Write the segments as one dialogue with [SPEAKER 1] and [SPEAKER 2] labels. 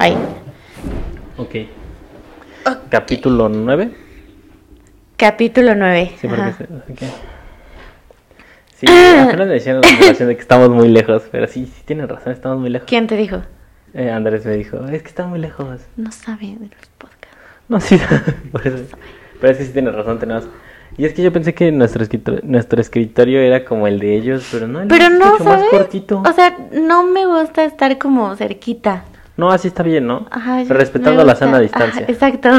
[SPEAKER 1] Ahí.
[SPEAKER 2] Ok. Capítulo 9.
[SPEAKER 1] Capítulo 9.
[SPEAKER 2] Sí, porque
[SPEAKER 1] Ajá.
[SPEAKER 2] se- ok. Sí, apenas me decían la de que estamos muy lejos, pero sí, sí tienen razón, estamos muy lejos.
[SPEAKER 1] ¿Quién te dijo?
[SPEAKER 2] Eh, Andrés me dijo, es que está muy lejos.
[SPEAKER 1] No sabe de los podcasts.
[SPEAKER 2] No, sí, por eso. Pero es que sí tienes razón, tenemos. Y es que yo pensé que nuestro escritorio, nuestro escritorio era como el de ellos, pero no, el
[SPEAKER 1] Pero no,
[SPEAKER 2] mucho más
[SPEAKER 1] ¿sabes?
[SPEAKER 2] cortito.
[SPEAKER 1] O sea, no me gusta estar como cerquita.
[SPEAKER 2] No, así está bien, ¿no?
[SPEAKER 1] Ajá,
[SPEAKER 2] Respetando la sana
[SPEAKER 1] Ajá,
[SPEAKER 2] distancia.
[SPEAKER 1] exacto.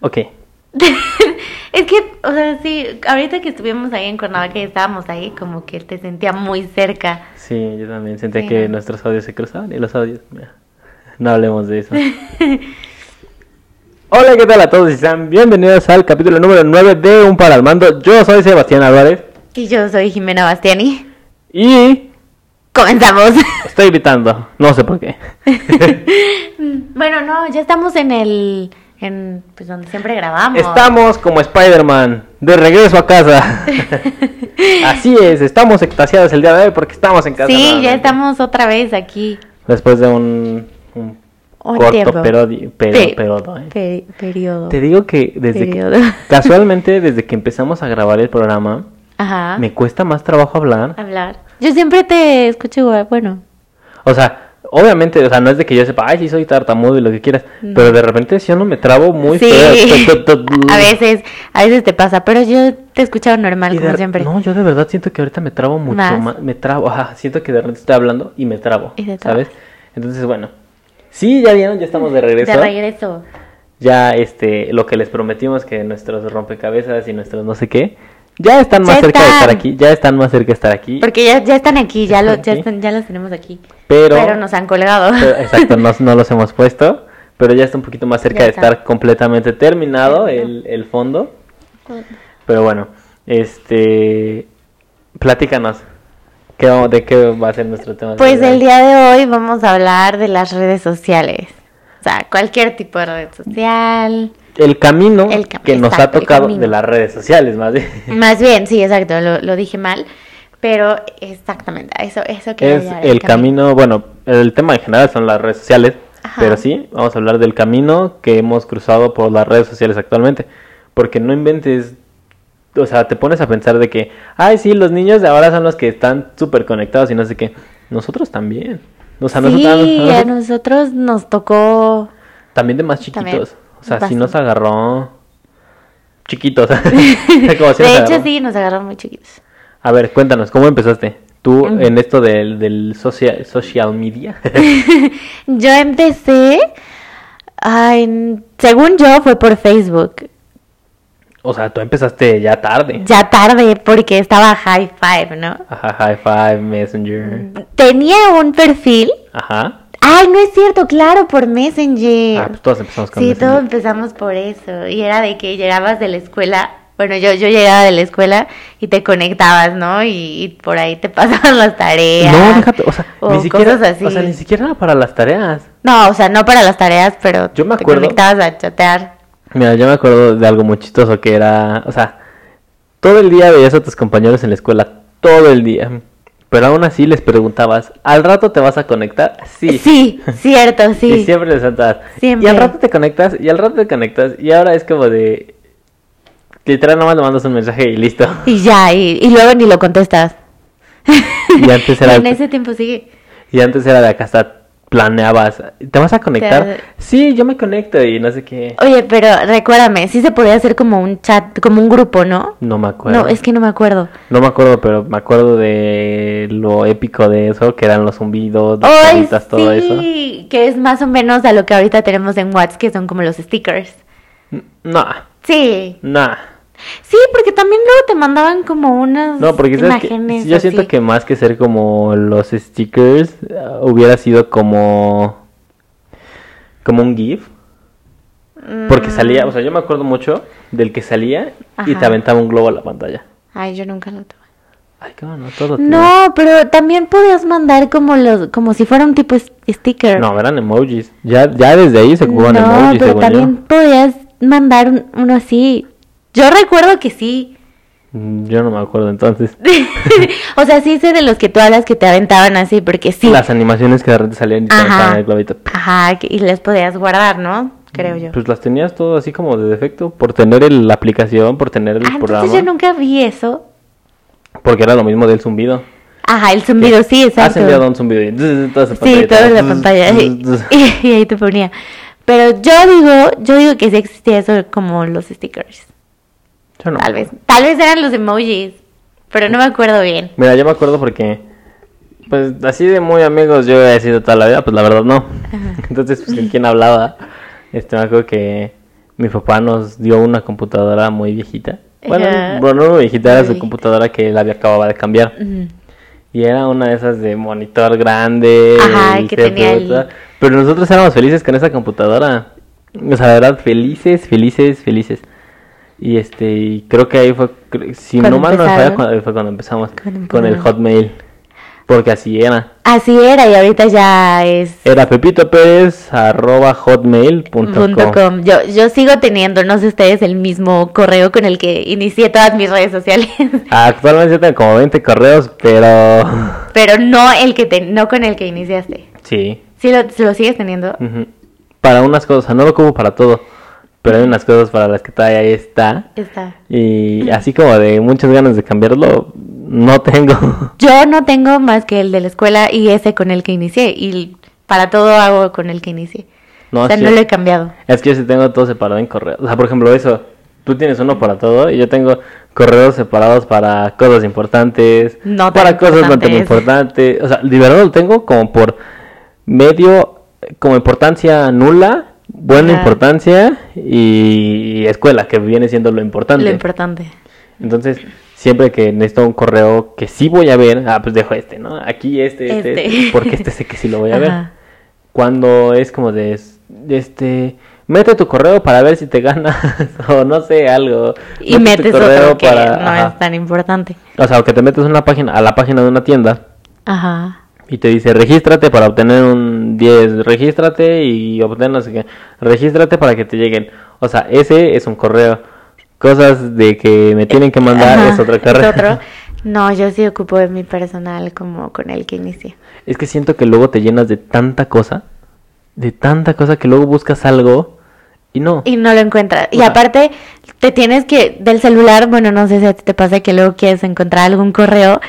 [SPEAKER 2] Ok.
[SPEAKER 1] es que, o sea, sí, ahorita que estuvimos ahí en Cuernavaca y estábamos ahí, como que te sentía muy cerca.
[SPEAKER 2] Sí, yo también sentí
[SPEAKER 1] Sí,
[SPEAKER 2] que nuestros audios se cruzaban y los audios. No hablemos de eso. Hola, ¿qué tal a todos? Y sean bienvenidos al capítulo número 9 de Un para Mando. Yo soy Sebastián Álvarez
[SPEAKER 1] Y yo soy Jimena Bastiani.
[SPEAKER 2] y
[SPEAKER 1] Comenzamos.
[SPEAKER 2] estoy gritando. No sé por qué.
[SPEAKER 1] bueno, no, ya estamos en el. En, pues donde siempre grabamos.
[SPEAKER 2] Estamos como Spider-Man, de regreso a casa. Así es, estamos extasiados el día de hoy porque estamos en casa.
[SPEAKER 1] Sí, ya estamos otra vez aquí.
[SPEAKER 2] Después de un, un
[SPEAKER 1] Un
[SPEAKER 2] corto periodo, ¿eh?
[SPEAKER 1] Pe- periodo.
[SPEAKER 2] Te digo que desde que- casualmente desde que empezamos a grabar el programa
[SPEAKER 1] Ajá.
[SPEAKER 2] me cuesta más trabajo hablar.
[SPEAKER 1] Hablar. Yo siempre te escucho bueno.
[SPEAKER 2] O sea, obviamente, o sea, no es de que yo sepa, ay, sí soy tartamudo y lo que quieras,
[SPEAKER 1] No.
[SPEAKER 2] pero de repente si yo no me trabo muy
[SPEAKER 1] sí,
[SPEAKER 2] feo.
[SPEAKER 1] A veces, a veces te pasa, pero yo te he escuchado normal,
[SPEAKER 2] y
[SPEAKER 1] como
[SPEAKER 2] de-
[SPEAKER 1] siempre.
[SPEAKER 2] No, yo de verdad siento que ahorita me trabo mucho
[SPEAKER 1] Más.
[SPEAKER 2] más. Me trabo, ajá, siento que de repente estoy hablando y me trabo,
[SPEAKER 1] Y.
[SPEAKER 2] ¿sabes? Entonces, bueno. Sí, ya vieron, ya estamos de regreso.
[SPEAKER 1] De regreso.
[SPEAKER 2] Ya, este, lo que les prometimos que nuestros rompecabezas y nuestros no sé qué, ya están más
[SPEAKER 1] Ya
[SPEAKER 2] cerca de estar aquí, ya están más cerca de estar aquí.
[SPEAKER 1] Porque ya, ya están aquí, ya, lo, ya, están, ya los tenemos aquí.
[SPEAKER 2] Pero-
[SPEAKER 1] nos han colgado.
[SPEAKER 2] Pero, exacto, no, no los hemos puesto, pero ya está un poquito más cerca de estar completamente terminado el, el fondo. Pero bueno, este, platícanos, ¿qué, vamos- ¿de qué va a ser nuestro tema?
[SPEAKER 1] Pues el día de hoy vamos a hablar de las redes sociales. O sea, cualquier tipo de red social.
[SPEAKER 2] El camino
[SPEAKER 1] El cam-
[SPEAKER 2] que nos ha
[SPEAKER 1] exacto,
[SPEAKER 2] tocado de las redes sociales, más bien.
[SPEAKER 1] Más bien, sí, exacto, lo, lo dije mal. Pero exactamente, eso, eso que
[SPEAKER 2] Es el camino, bueno, el tema en general son las redes sociales,
[SPEAKER 1] Ajá.
[SPEAKER 2] pero sí, vamos a hablar del camino que hemos cruzado por las redes sociales actualmente, porque no inventes, o sea, te pones a pensar de que, ay, sí, los niños de ahora son los que están súper conectados y no sé qué, nosotros también, o sea,
[SPEAKER 1] Sí,
[SPEAKER 2] nosotros,
[SPEAKER 1] a nosotros nos tocó
[SPEAKER 2] también de más chiquitos,
[SPEAKER 1] También,
[SPEAKER 2] o sea, sí nos
[SPEAKER 1] bastante.
[SPEAKER 2] agarró chiquitos, como si
[SPEAKER 1] de hecho,
[SPEAKER 2] agarró.
[SPEAKER 1] sí, nos agarraron muy chiquitos.
[SPEAKER 2] A ver, cuéntanos, ¿cómo empezaste? Tú
[SPEAKER 1] Mm.
[SPEAKER 2] en esto del, del social, social media.
[SPEAKER 1] Yo empecé, ay, según yo, fue por Facebook.
[SPEAKER 2] O sea, tú empezaste ya tarde.
[SPEAKER 1] Ya tarde, porque estaba High Five, ¿no?
[SPEAKER 2] Ajá, High Five, Messenger.
[SPEAKER 1] Tenía un perfil.
[SPEAKER 2] Ajá.
[SPEAKER 1] Ay, no es cierto, claro, por Messenger.
[SPEAKER 2] Ah, pues todos empezamos con
[SPEAKER 1] sí,
[SPEAKER 2] Messenger.
[SPEAKER 1] todos empezamos por eso. Y era de que llegabas de la escuela. Bueno, yo, yo llegaba de la escuela y te conectabas, ¿no? Y, y por ahí te pasaban las tareas.
[SPEAKER 2] No, déjate, o sea,
[SPEAKER 1] o
[SPEAKER 2] ni siquiera,
[SPEAKER 1] cosas así.
[SPEAKER 2] o sea, ni siquiera era para las tareas.
[SPEAKER 1] No, o sea, no para las tareas, pero
[SPEAKER 2] Yo me
[SPEAKER 1] te
[SPEAKER 2] acuerdo-
[SPEAKER 1] conectabas a chatear.
[SPEAKER 2] Mira, yo me acuerdo de algo muy chistoso que era, o sea, todo el día veías a tus compañeros en la escuela, todo el día. Pero aún así les preguntabas, ¿al rato te vas a conectar? Sí.
[SPEAKER 1] Sí, cierto, sí.
[SPEAKER 2] Y siempre les saltabas.
[SPEAKER 1] Siempre.
[SPEAKER 2] Y al rato te conectas, y al rato te conectas, y ahora es como de... Literal, nomás le mandas un mensaje y listo.
[SPEAKER 1] Y ya, y, y luego ni lo contestas.
[SPEAKER 2] Y antes era...
[SPEAKER 1] en ese tiempo sigue.
[SPEAKER 2] Y antes era de acá hasta planeabas, ¿te vas a conectar? Sí, yo me conecto y no sé qué.
[SPEAKER 1] Oye, pero recuérdame, sí se podía hacer como un chat, como un grupo, ¿no?
[SPEAKER 2] No me acuerdo.
[SPEAKER 1] No, es que no me acuerdo.
[SPEAKER 2] No me acuerdo, pero me acuerdo de lo épico de eso, que eran los zumbidos, las
[SPEAKER 1] Ay,
[SPEAKER 2] caritas, todo eso.
[SPEAKER 1] sí, que es más o menos a lo que ahorita tenemos en WhatsApp, que son como los stickers.
[SPEAKER 2] No,
[SPEAKER 1] Sí,
[SPEAKER 2] no.
[SPEAKER 1] Sí, porque también luego te mandaban como unas
[SPEAKER 2] No, porque
[SPEAKER 1] imágenes.
[SPEAKER 2] yo siento
[SPEAKER 1] así.
[SPEAKER 2] que más que ser como los stickers, ah, hubiera sido como como un GIF. Porque
[SPEAKER 1] Mm,
[SPEAKER 2] salía, o sea, yo me acuerdo mucho del que salía y te
[SPEAKER 1] Ajá.
[SPEAKER 2] aventaba un globo a la pantalla.
[SPEAKER 1] Ay, yo nunca lo tuve.
[SPEAKER 2] Ay, qué bueno, todo tiene-
[SPEAKER 1] No, pero también podías mandar como los, como si fuera un tipo sticker.
[SPEAKER 2] No, eran emojis. Ya, ya desde ahí se ocupan
[SPEAKER 1] No,
[SPEAKER 2] emojis,
[SPEAKER 1] pero
[SPEAKER 2] según
[SPEAKER 1] también
[SPEAKER 2] yo.
[SPEAKER 1] podías mandar un- uno así. Yo recuerdo que sí.
[SPEAKER 2] Mm, Yo no me acuerdo entonces.
[SPEAKER 1] o sea, sí sé de los que tú hablas que te aventaban así, porque sí.
[SPEAKER 2] Las animaciones que de repente salían y te aventaban el globito.
[SPEAKER 1] Ajá, y les podías guardar, ¿no? Creo yo.
[SPEAKER 2] Pues las tenías todo así como de defecto por tener el- la aplicación, por tener el
[SPEAKER 1] Ah,
[SPEAKER 2] programa.
[SPEAKER 1] entonces yo nunca vi eso.
[SPEAKER 2] Porque era lo mismo del zumbido.
[SPEAKER 1] Ajá, el zumbido, sí, exacto.
[SPEAKER 2] Has enviado un zumbido y toda esa
[SPEAKER 1] Sí,
[SPEAKER 2] pantallita.
[SPEAKER 1] todo en la pantalla. Y, y ahí te ponía. Pero yo digo, yo digo que sí existía eso como los stickers.
[SPEAKER 2] Yo no.
[SPEAKER 1] Tal vez. Tal vez eran los emojis. Pero no me acuerdo bien.
[SPEAKER 2] Mira, yo me acuerdo porque, pues así de muy amigos yo he sido toda la vida, pues la verdad no. Entonces, pues con quién hablaba. Este, me acuerdo que mi papá nos dio una computadora muy viejita. Bueno,
[SPEAKER 1] Ajá.
[SPEAKER 2] bueno, no viejita, era su
[SPEAKER 1] viejita.
[SPEAKER 2] computadora que él había acababa de cambiar. Y era una de esas de monitor grande.
[SPEAKER 1] Ajá, que tenía el-.
[SPEAKER 2] Pero nosotros éramos felices con esa computadora. O sea, verdad, felices, felices, felices. Y este, y creo que ahí fue, si
[SPEAKER 1] Cuando
[SPEAKER 2] no mal no falla, cuando, fue cuando empezamos
[SPEAKER 1] Cuando
[SPEAKER 2] con el. Hotmail. Porque así era.
[SPEAKER 1] Así era y ahorita ya es
[SPEAKER 2] Era Pepito Pérez arroba hotmail.com.
[SPEAKER 1] punto com. Yo, yo sigo teniendo, no sé ustedes, el mismo correo con el que inicié todas mis redes sociales.
[SPEAKER 2] Actualmente yo tengo como 20 correos, pero
[SPEAKER 1] Pero no el que te, no con el que iniciaste.
[SPEAKER 2] sí.
[SPEAKER 1] ¿Sí lo, lo sigues teniendo?
[SPEAKER 2] Para unas cosas, no lo como para todo. Pero hay unas cosas para las que todavía ahí está.
[SPEAKER 1] Está.
[SPEAKER 2] Y así como de muchas ganas de cambiarlo, no tengo.
[SPEAKER 1] Yo no tengo más que el de la escuela y ese con el que inicié. Y para todo hago con el que inicié.
[SPEAKER 2] No,
[SPEAKER 1] o sea,
[SPEAKER 2] sí.
[SPEAKER 1] no lo he cambiado.
[SPEAKER 2] Es que yo sí tengo todo separado en correos. O sea, por ejemplo, eso. Tú tienes uno para todo y yo tengo correos separados para cosas importantes,
[SPEAKER 1] No
[SPEAKER 2] para cosas no tan
[SPEAKER 1] importantes.
[SPEAKER 2] O sea, de verdad lo tengo como por medio, como importancia nula, buena importancia y escuela, que viene siendo lo importante.
[SPEAKER 1] Lo importante.
[SPEAKER 2] Entonces, siempre que necesito un correo que sí voy a ver, ah, pues dejo este, ¿no? Aquí este, este,
[SPEAKER 1] Este.
[SPEAKER 2] este, porque este sé que sí lo voy a ver. Cuando es como de, es- de este, mete tu correo para ver si te ganas, o no sé, algo.
[SPEAKER 1] Y
[SPEAKER 2] Mete tu
[SPEAKER 1] metes
[SPEAKER 2] correo
[SPEAKER 1] otro que
[SPEAKER 2] para-
[SPEAKER 1] no
[SPEAKER 2] ajá.
[SPEAKER 1] es tan importante.
[SPEAKER 2] O sea, o que te metes una página, a la página de una tienda
[SPEAKER 1] Ajá.
[SPEAKER 2] Y te dice, regístrate para obtener un 10, regístrate y obtén no sé qué, regístrate para que te lleguen. O sea, ese es un correo. Cosas de que me tienen que mandar
[SPEAKER 1] Ajá,
[SPEAKER 2] es otro correo.
[SPEAKER 1] otro. No, yo sí ocupo de mi personal como con el que inicié.
[SPEAKER 2] Es que siento que luego te llenas de tanta cosa, de tanta cosa que luego buscas algo y no.
[SPEAKER 1] Y no lo encuentras. Y
[SPEAKER 2] O sea-
[SPEAKER 1] aparte, te tienes que, del celular, bueno, no sé si a ti te pasa que luego quieres encontrar algún correo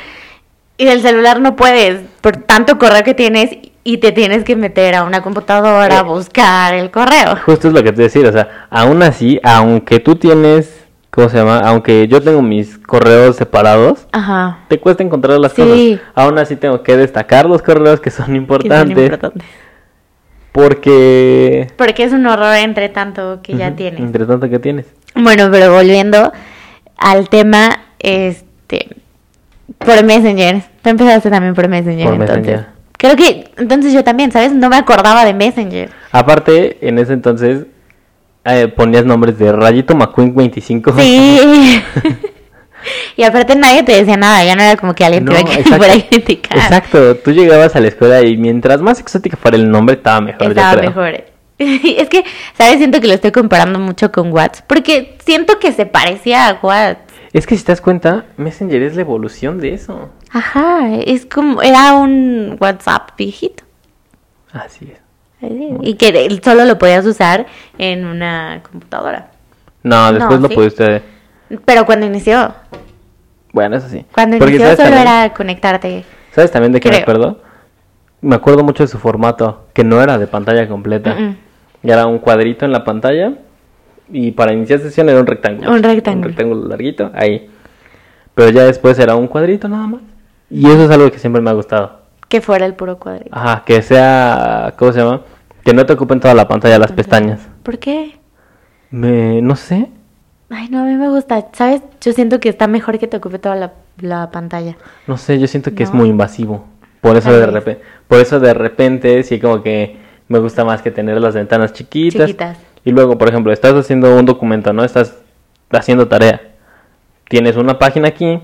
[SPEAKER 1] y del celular no puedes, por tanto correo que tienes y te tienes que meter a una computadora a
[SPEAKER 2] Eh.
[SPEAKER 1] buscar el correo.
[SPEAKER 2] Justo es lo que te decir, o sea, aún así, aunque tú tienes, ¿cómo se llama? Aunque yo tengo mis correos separados,
[SPEAKER 1] Ajá.
[SPEAKER 2] te cuesta encontrar las
[SPEAKER 1] Sí.
[SPEAKER 2] cosas. Aún así tengo que destacar los correos que son
[SPEAKER 1] que son
[SPEAKER 2] importantes,
[SPEAKER 1] importantes.
[SPEAKER 2] porque...
[SPEAKER 1] Porque es un horror entre tanto que ya tienes.
[SPEAKER 2] Entre tanto que tienes.
[SPEAKER 1] Bueno, pero volviendo al tema, este, por Messenger. Tú empezaste también por Messenger,
[SPEAKER 2] Por
[SPEAKER 1] entonces.
[SPEAKER 2] Messenger.
[SPEAKER 1] Creo que, entonces yo también, ¿sabes? No me acordaba de Messenger.
[SPEAKER 2] Aparte, en ese entonces eh, ponías nombres de Rayito McQueen 25.
[SPEAKER 1] Sí. y aparte nadie te decía nada, ya no era como que alguien
[SPEAKER 2] No,
[SPEAKER 1] te iba a
[SPEAKER 2] exacto.
[SPEAKER 1] criticar.
[SPEAKER 2] Tú llegabas a la escuela y mientras más exótica fuera el nombre, estaba mejor. yo
[SPEAKER 1] Estaba
[SPEAKER 2] creo.
[SPEAKER 1] mejor. es que, ¿sabes? Siento que lo estoy comparando mucho con WhatsApp. Porque siento que se parecía a WhatsApp.
[SPEAKER 2] Es que si te das cuenta, Messenger es la evolución de eso.
[SPEAKER 1] Ajá, es como, era un WhatsApp viejito.
[SPEAKER 2] Así es.
[SPEAKER 1] Y que solo lo podías usar en una computadora.
[SPEAKER 2] No, después
[SPEAKER 1] No,
[SPEAKER 2] lo
[SPEAKER 1] sí.
[SPEAKER 2] pudiste.
[SPEAKER 1] Pero cuando inició,
[SPEAKER 2] Bueno, eso sí.
[SPEAKER 1] cuando
[SPEAKER 2] Porque
[SPEAKER 1] inició
[SPEAKER 2] ¿sabes
[SPEAKER 1] solo
[SPEAKER 2] también?
[SPEAKER 1] era conectarte.
[SPEAKER 2] ¿Sabes también de qué me acuerdo? Me acuerdo mucho de su formato, que no era de pantalla completa. Y Era un cuadrito en la pantalla y para iniciar sesión era un rectángulo.
[SPEAKER 1] Un rectángulo.
[SPEAKER 2] Un rectángulo larguito, ahí. Pero ya después era un cuadrito nada más. Y eso es algo que siempre me ha gustado.
[SPEAKER 1] Que fuera el puro cuadrito.
[SPEAKER 2] Ajá, que sea, ¿cómo se llama? Que no te ocupen toda la pantalla las pestañas.
[SPEAKER 1] ¿Por qué?
[SPEAKER 2] Me, no sé.
[SPEAKER 1] Ay, no, a mí me gusta. ¿Sabes? Yo siento que está mejor que te ocupe toda la, la pantalla.
[SPEAKER 2] No sé, yo siento que es muy invasivo. Por eso de repente, por eso de repente sí como que me gusta más que tener las ventanas chiquitas.
[SPEAKER 1] Chiquitas.
[SPEAKER 2] Y luego, por ejemplo, estás haciendo un documento, ¿no? Estás haciendo tarea. Tienes una página aquí,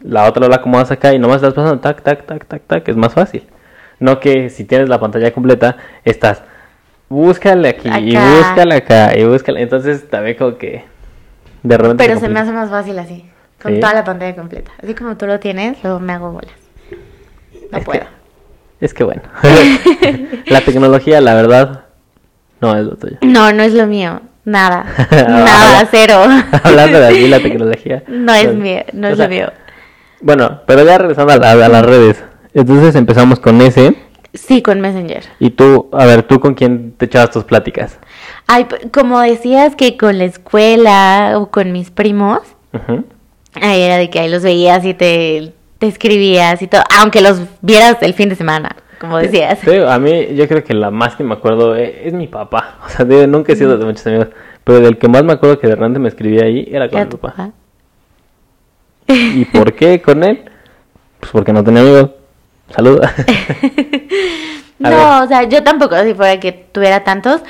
[SPEAKER 2] la otra la acomodas acá y nomás estás pasando tac, tac, tac, tac, tac, es más fácil. No que si tienes la pantalla completa, estás búscale aquí y búscale acá y búscale. Entonces también como que de repente
[SPEAKER 1] Pero se me hace más fácil así. Con
[SPEAKER 2] Sí.
[SPEAKER 1] toda la pantalla completa. Así como tú lo tienes, luego me hago bolas. No
[SPEAKER 2] Es
[SPEAKER 1] puedo.
[SPEAKER 2] Que, es que bueno. la tecnología, la verdad, no es lo tuyo.
[SPEAKER 1] No, no es lo mío. Nada.
[SPEAKER 2] Habla-
[SPEAKER 1] Nada, cero.
[SPEAKER 2] Hablando de así, la tecnología.
[SPEAKER 1] No es mío, no es
[SPEAKER 2] sea,
[SPEAKER 1] lo mío.
[SPEAKER 2] Bueno, pero ya regresando a, la- a las redes. Entonces empezamos con ese.
[SPEAKER 1] Sí, con Messenger.
[SPEAKER 2] Y tú, a ver, ¿tú con quién te echabas tus pláticas?
[SPEAKER 1] Ay, como decías que con la escuela o con mis primos,
[SPEAKER 2] Ujú.
[SPEAKER 1] ahí era de que ahí los veías y te, te escribías y todo, aunque los vieras el fin de semana, como decías.
[SPEAKER 2] Sí, a mí yo creo que la más que me acuerdo eh, es, mi papá. O sea, nunca he sido de muchos amigos. Pero del que más me acuerdo que de repente me escribía ahí era con mi papá.
[SPEAKER 1] papá.
[SPEAKER 2] ¿Y por qué con él? Pues porque no tenía amigos. Saluda.
[SPEAKER 1] No, o sea, yo tampoco, si fuera que tuviera tantos,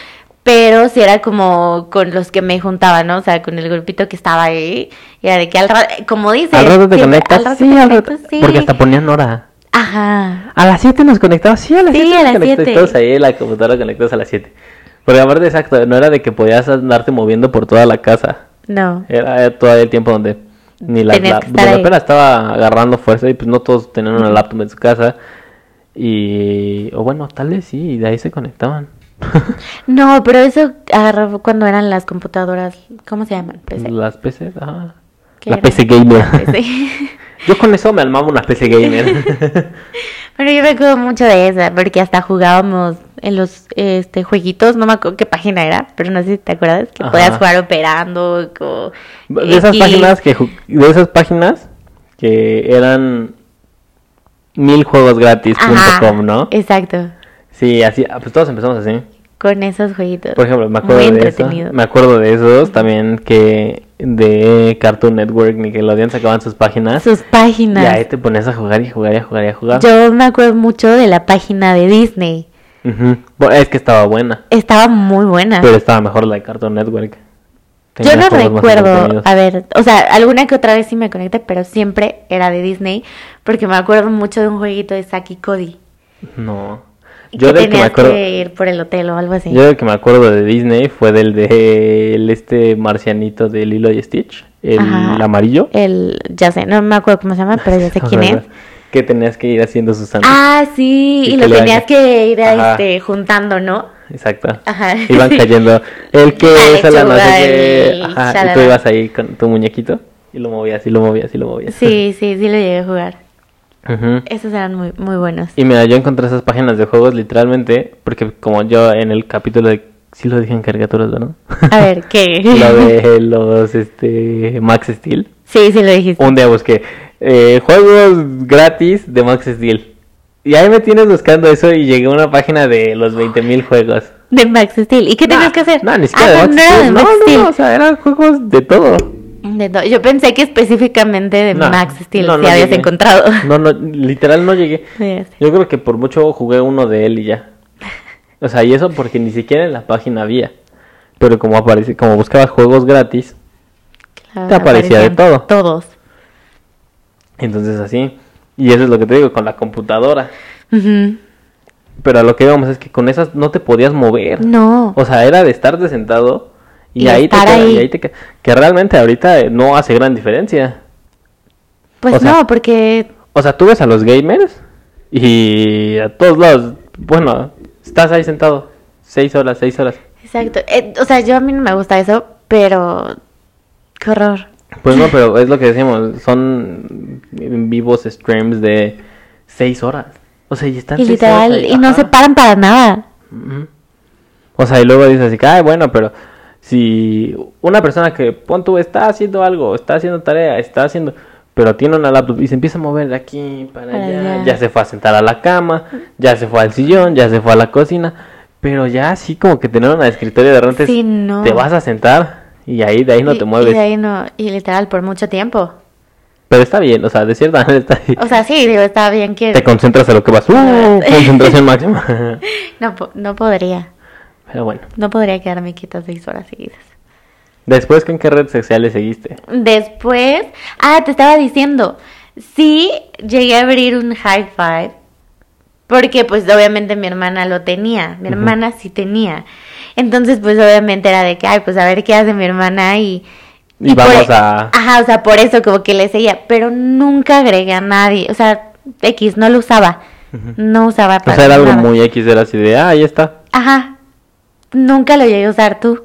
[SPEAKER 1] pero si era como con los que me juntaba, ¿no? O sea, con el grupito que estaba ahí, y era de que al rato, como dices,
[SPEAKER 2] al rato te conectas. sí, al rato.
[SPEAKER 1] sí.
[SPEAKER 2] Porque hasta ponían hora.
[SPEAKER 1] Ajá.
[SPEAKER 2] A las 7 nos conectamos. Sí, a las
[SPEAKER 1] Sí,
[SPEAKER 2] 7
[SPEAKER 1] a
[SPEAKER 2] nos
[SPEAKER 1] las
[SPEAKER 2] conectamos.
[SPEAKER 1] siete.
[SPEAKER 2] Todos ahí la computadora conectados a las 7. Porque aparte, exacto, no era de que podías andarte moviendo por toda la casa.
[SPEAKER 1] No.
[SPEAKER 2] Era eh, todo el tiempo donde ni la, la- donde apenas estaba agarrando fuerza y pues no todos tenían una laptop en su casa. Y, o bueno, tal vez sí, y de ahí se conectaban.
[SPEAKER 1] No, pero eso agarró cuando eran las computadoras, ¿cómo se llaman? PC.
[SPEAKER 2] Las PC, ajá.
[SPEAKER 1] ¿Qué
[SPEAKER 2] La
[SPEAKER 1] era?
[SPEAKER 2] PC gamer.
[SPEAKER 1] PC.
[SPEAKER 2] Yo con eso me armaba una PC gamer.
[SPEAKER 1] Pero yo me acuerdo mucho de esa, porque hasta jugábamos en los este jueguitos, no me acuerdo qué página era, pero no sé si te acuerdas, que
[SPEAKER 2] Ajá.
[SPEAKER 1] podías jugar operando, o
[SPEAKER 2] de esas
[SPEAKER 1] X.
[SPEAKER 2] páginas que de esas páginas que eran mil juegos gratis.com,
[SPEAKER 1] Ajá,
[SPEAKER 2] ¿no?
[SPEAKER 1] Exacto,
[SPEAKER 2] Sí, así, ah, pues todos empezamos así.
[SPEAKER 1] Con esos jueguitos.
[SPEAKER 2] Por ejemplo, me acuerdo de eso. Me acuerdo de esos también que de Cartoon Network, Nickelodeon sacaban sus páginas.
[SPEAKER 1] Sus páginas.
[SPEAKER 2] Y ahí te ponías a jugar y jugar y a jugar y a jugar.
[SPEAKER 1] Yo me acuerdo mucho de la página de Disney.
[SPEAKER 2] Bueno, es que estaba buena,
[SPEAKER 1] Estaba muy buena.
[SPEAKER 2] pero estaba mejor la de Cartoon Network.
[SPEAKER 1] Yo no recuerdo, a ver, o sea, alguna que otra vez sí me conecté, pero siempre era de Disney, porque me acuerdo mucho de un jueguito de Saki Cody.
[SPEAKER 2] No. Yo del que me acuerdo.
[SPEAKER 1] que ir por el hotel o algo así.
[SPEAKER 2] Yo del que me acuerdo de Disney fue del de el este marcianito de Lilo y Stitch, el
[SPEAKER 1] Ajá.
[SPEAKER 2] amarillo.
[SPEAKER 1] El, ya sé, no me acuerdo cómo se llama, pero ya sé quién es.
[SPEAKER 2] Que tenías que ir haciendo sus sándwiches.
[SPEAKER 1] Ah, sí,
[SPEAKER 2] Y
[SPEAKER 1] lo tenías que ir este, juntando, ¿no?
[SPEAKER 2] Exacto.
[SPEAKER 1] Ajá.
[SPEAKER 2] Iban cayendo. El que es la no sé Ajá, y tú ibas ahí con tu muñequito y lo movías y lo movías y lo movías.
[SPEAKER 1] Sí, sí, sí lo llegué a jugar. Esos eran muy, muy buenos.
[SPEAKER 2] Y mira, yo encontré esas páginas de juegos literalmente, porque como yo en el capítulo de... Sí lo dije en caricaturas, ¿verdad?
[SPEAKER 1] A ver, ¿qué?
[SPEAKER 2] lo de los este, Max Steel.
[SPEAKER 1] Sí, sí lo dijiste.
[SPEAKER 2] Un día busqué eh, juegos gratis de Max Steel. Y ahí me tienes buscando eso y llegué a una página de los 20.000 juegos.
[SPEAKER 1] De Max Steel. ¿Y qué tenías
[SPEAKER 2] Nah,
[SPEAKER 1] que hacer?
[SPEAKER 2] No, ni siquiera
[SPEAKER 1] ah,
[SPEAKER 2] de
[SPEAKER 1] no,
[SPEAKER 2] Max
[SPEAKER 1] no
[SPEAKER 2] Steel.
[SPEAKER 1] de
[SPEAKER 2] No,
[SPEAKER 1] Max
[SPEAKER 2] no,
[SPEAKER 1] Steel.
[SPEAKER 2] no, o sea, eran juegos de todo.
[SPEAKER 1] De Yo pensé que específicamente de
[SPEAKER 2] No,
[SPEAKER 1] Max Steel
[SPEAKER 2] no,
[SPEAKER 1] si habías
[SPEAKER 2] llegué.
[SPEAKER 1] encontrado.
[SPEAKER 2] No, no, literal no llegué. Yo creo que por mucho jugué uno de él y ya. O sea, y eso porque ni siquiera en la página había. Pero como aparece, como buscabas juegos gratis,
[SPEAKER 1] Claro,
[SPEAKER 2] Te aparecía de todo.
[SPEAKER 1] Todos.
[SPEAKER 2] entonces así. Y eso es lo que te digo con la computadora. Pero a lo que íbamos es que con esas no te podías mover.
[SPEAKER 1] No.
[SPEAKER 2] O sea, era de estarte sentado y,
[SPEAKER 1] Y
[SPEAKER 2] ahí te queda-
[SPEAKER 1] ahí.
[SPEAKER 2] y ahí te queda- Que realmente ahorita eh, no hace gran diferencia.
[SPEAKER 1] Pues
[SPEAKER 2] o sea-
[SPEAKER 1] no, porque
[SPEAKER 2] O sea, tú ves a los gamers y a todos lados, bueno, estás ahí sentado seis horas, seis horas.
[SPEAKER 1] Exacto. Eh, o sea, yo a mí no me gusta eso, pero qué horror.
[SPEAKER 2] Pues no, pero es lo que decimos, son vivos streams de seis horas. O sea, y están
[SPEAKER 1] Y
[SPEAKER 2] seis horas
[SPEAKER 1] literal,
[SPEAKER 2] ahí,
[SPEAKER 1] y no se paran para nada.
[SPEAKER 2] O sea, y luego dices así, ay, bueno, pero si una persona que, pon tú, está haciendo algo, está haciendo tarea, está haciendo, pero tiene una laptop y se empieza a mover de aquí para,
[SPEAKER 1] Para
[SPEAKER 2] allá,
[SPEAKER 1] allá.
[SPEAKER 2] ya se fue a sentar a la cama, ya se fue al sillón, ya se fue a la cocina, pero ya así como que tener una escritorio de repente
[SPEAKER 1] Sí, no.
[SPEAKER 2] te vas a sentar y ahí de ahí no
[SPEAKER 1] Y-
[SPEAKER 2] te
[SPEAKER 1] Y
[SPEAKER 2] mueves.
[SPEAKER 1] de ahí no, y literal por mucho tiempo.
[SPEAKER 2] Pero está bien, o sea, de cierta manera está bien.
[SPEAKER 1] O sea, sí, digo, está bien que
[SPEAKER 2] Te concentras a lo que vas. ¡Uh! concentración máxima.
[SPEAKER 1] no, no podría.
[SPEAKER 2] Pero bueno.
[SPEAKER 1] No podría quedarme quieta seis horas seguidas.
[SPEAKER 2] Después, ¿con qué redes sociales seguiste?
[SPEAKER 1] Después, ah, te estaba diciendo, sí llegué a abrir un high five, porque pues obviamente mi hermana lo tenía, mi hermana sí tenía. Entonces pues obviamente era de que, ay, pues a ver qué hace mi hermana y,
[SPEAKER 2] Y, vamos
[SPEAKER 1] por-
[SPEAKER 2] a...
[SPEAKER 1] Ajá, o sea, por eso como que le seguía, pero nunca agregué a nadie, o sea, X, no lo usaba, no usaba
[SPEAKER 2] O
[SPEAKER 1] para
[SPEAKER 2] sea, era algo muy X, era así de, ah, ahí está.
[SPEAKER 1] Ajá, nunca lo llegué a usar tú.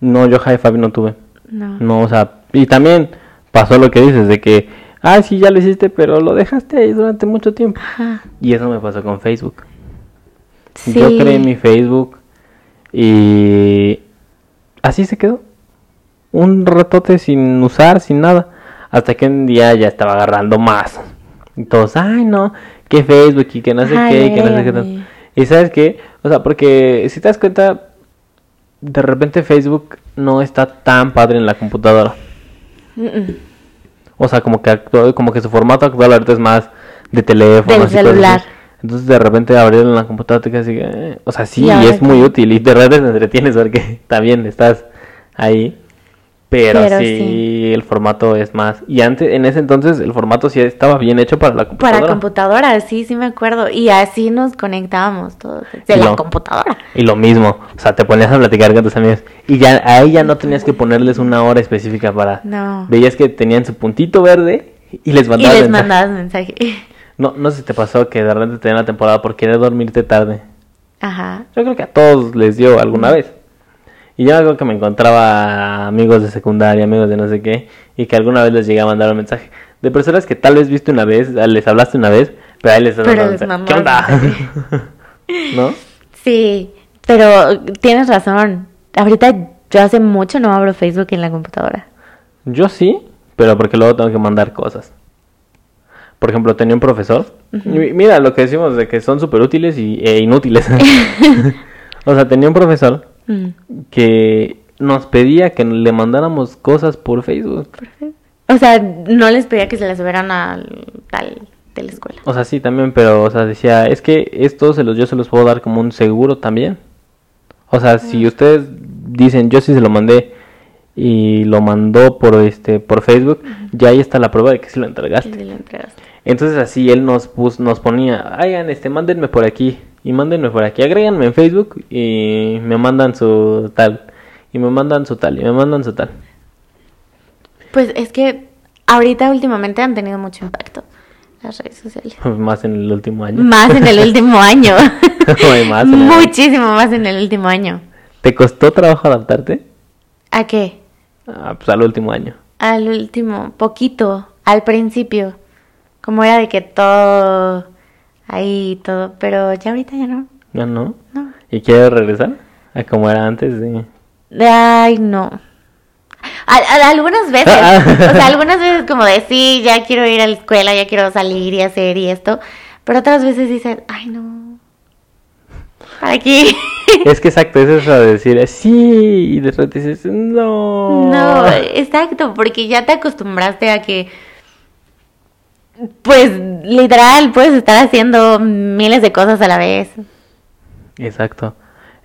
[SPEAKER 2] No, yo high five no tuve.
[SPEAKER 1] No.
[SPEAKER 2] No, o sea, y también pasó lo que dices, de que, ah, sí, ya lo hiciste, pero lo dejaste ahí durante mucho tiempo.
[SPEAKER 1] Ajá.
[SPEAKER 2] Y eso me pasó con Facebook.
[SPEAKER 1] Sí.
[SPEAKER 2] Yo creé mi Facebook y así se quedó. Un ratote sin usar, sin nada. Hasta que un día ya estaba agarrando más. Y todos, ay no, que Facebook y que no sé
[SPEAKER 1] Ay,
[SPEAKER 2] qué, y que no sé qué.
[SPEAKER 1] agrégame.
[SPEAKER 2] tal". Y sabes qué, o sea, porque si te das cuenta, de repente Facebook no está tan padre en la computadora. O sea, como que actu- como que su formato actual ahorita es más de teléfono.
[SPEAKER 1] Del celular.
[SPEAKER 2] Entonces de repente abrirlo en la computadora te quedas así, eh, o sea, sí,
[SPEAKER 1] ¿Y
[SPEAKER 2] es muy útil y de repente te entretienes porque también estás ahí. Pero,
[SPEAKER 1] Pero
[SPEAKER 2] sí,
[SPEAKER 1] sí.
[SPEAKER 2] el formato es más. Y antes, en ese entonces, el formato sí estaba bien hecho para la computadora.
[SPEAKER 1] Para computadora, sí, sí me acuerdo. Y así nos conectábamos todos de
[SPEAKER 2] Y
[SPEAKER 1] la computadora.
[SPEAKER 2] Y lo mismo, o sea, te ponías a platicar con tus amigos. Y ya a ella no tenías que ponerles una hora específica para.
[SPEAKER 1] No.
[SPEAKER 2] Veías que tenían su puntito verde y les
[SPEAKER 1] Y
[SPEAKER 2] mandabas
[SPEAKER 1] les
[SPEAKER 2] mensaje.
[SPEAKER 1] mandabas mensaje.
[SPEAKER 2] No, no sé si te pasó que de repente te la temporada por querer dormirte tarde.
[SPEAKER 1] Ajá.
[SPEAKER 2] Yo creo que a todos les dio alguna vez. Y yo acuerdo que me encontraba amigos de secundaria, amigos de no sé qué, y que alguna vez les llegué a mandar un mensaje. De personas que tal vez viste una vez, les hablaste una vez, pero ahí les
[SPEAKER 1] Pero les
[SPEAKER 2] mensaje. ¿Qué onda? ¿No?
[SPEAKER 1] Sí, pero tienes razón. Ahorita yo hace mucho no abro Facebook en la computadora.
[SPEAKER 2] Yo sí, pero porque luego tengo que mandar cosas. Por ejemplo, tenía un profesor. mira lo que decimos de que son súper útiles y, e inútiles. o sea, tenía un profesor
[SPEAKER 1] Mm.
[SPEAKER 2] que nos pedía que le mandáramos cosas por Facebook.
[SPEAKER 1] O sea, no les pedía que se las subieran al tal de la escuela.
[SPEAKER 2] O sea, sí, también, pero, o sea, decía, es que esto se los, yo se los puedo dar como un seguro también. O sea, si ustedes dicen, yo sí se lo mandé y lo mandó por este por Facebook, ya ahí está la prueba de que sí lo
[SPEAKER 1] Que
[SPEAKER 2] entregaste.
[SPEAKER 1] sí lo entregaste.
[SPEAKER 2] Entonces así él nos pus, nos ponía, hagan este, mándenme por aquí y mándenme por aquí, agréganme en Facebook y me mandan su tal y me mandan su tal y me mandan su tal.
[SPEAKER 1] Pues es que ahorita últimamente han tenido mucho impacto las redes sociales.
[SPEAKER 2] Más en el último año.
[SPEAKER 1] Más en el último año.
[SPEAKER 2] Más el-
[SPEAKER 1] Muchísimo más en el último año.
[SPEAKER 2] ¿Te costó trabajo adaptarte?
[SPEAKER 1] ¿A qué?
[SPEAKER 2] Ah, pues al último año.
[SPEAKER 1] Al último, poquito, al principio. Como era de que todo ahí todo, pero ya ahorita ya no.
[SPEAKER 2] ¿Ya no?
[SPEAKER 1] No.
[SPEAKER 2] ¿Y quieres regresar? A como era antes, sí.
[SPEAKER 1] Ay, no. A- a- algunas veces, o sea, algunas veces como de sí, ya quiero ir a la escuela, ya quiero salir y hacer y esto, pero otras veces dices, ay, no. ¿Para qué?
[SPEAKER 2] Es que exacto, es eso de decir sí y de repente dices no.
[SPEAKER 1] No, exacto, porque ya te acostumbraste a que, pues, literal, puedes estar haciendo miles de cosas a la vez.
[SPEAKER 2] Exacto.